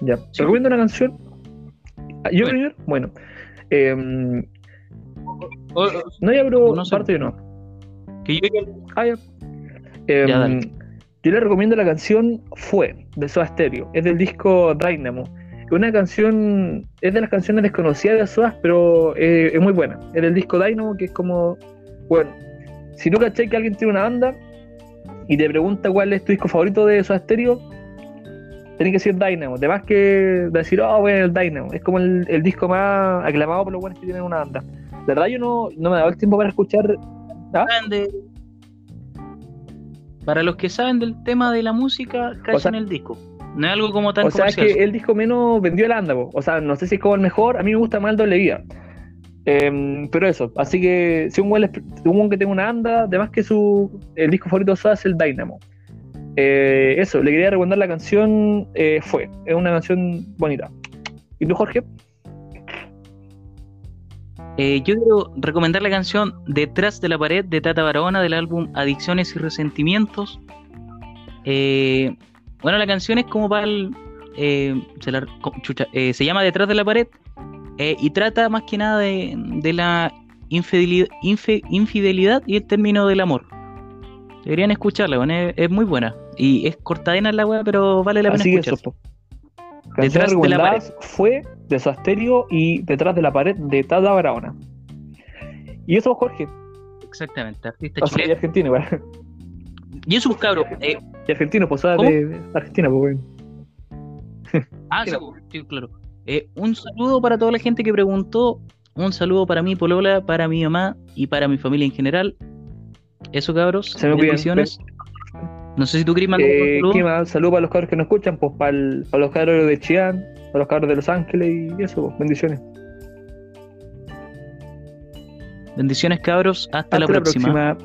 Speaker 2: Ya. ¿Recomiendo una canción? Ah, ¿Yo primero? Bueno. Em, no, ya, pero no parte yo no.
Speaker 1: Que yo...
Speaker 2: Ah, ya. Em, yo le recomiendo la canción Fue, de Soda Stereo. Es del disco Dynamo una canción, es de las canciones desconocidas de Soas, pero eh, es muy buena. Es del disco Dynamo, que es como, bueno, si tú caché que alguien tiene una banda y te pregunta cuál es tu disco favorito de Soda Stereo, tenés que decir Dynamo. Además que decir, oh, bueno, el Dynamo. Es como el, disco más aclamado por los buenos que tienen una banda. La verdad, yo no, no me dado el tiempo para escuchar.
Speaker 1: ¿Ah? Para los que saben del tema de la música, callan el disco. No es algo como tan
Speaker 2: O sea, que el disco menos vendió el anda, o sea, no sé si es como el mejor, a mí me gusta más el doble vida. Em, pero eso, así que si un buen, un que tenga una anda, además que su el disco favorito de es el Dynamo. Eh, eso, le quería recomendar la canción eh, Fue, es una canción bonita. ¿Y tú, Jorge?
Speaker 1: Eh, yo quiero recomendar la canción Detrás de la pared de Tata Barahona del álbum Adicciones y Resentimientos. Eh, bueno, la canción es como para el. Eh, eh, se, llama Detrás de la pared eh, y trata más que nada de, la infidelidad, infidelidad, y el término del amor. Deberían escucharla, es, muy buena. Y es cortadena en la web, pero vale la pena escucharla.
Speaker 2: Detrás de la pared fue de Soasterio y Detrás de la pared de Tada Barahona. Y eso Jorge.
Speaker 1: Exactamente, artista
Speaker 2: chileno. argentino, igual.
Speaker 1: Y eso, cabrón. Eh,
Speaker 2: y argentino, pues, de Argentina, pues,
Speaker 1: Ah, sí, claro. Eh, un saludo para toda la gente que preguntó. Un saludo para mí, Polola, para mi mamá y para mi familia en general. Eso, cabros. bendiciones. No sé si tú quieres mandar
Speaker 2: eh, un saludo. saludo para los cabros que nos escuchan, pues para, los cabros de Chián, para los cabros de Los Ángeles y eso, pues, bendiciones.
Speaker 1: Bendiciones, cabros. Hasta, la próxima.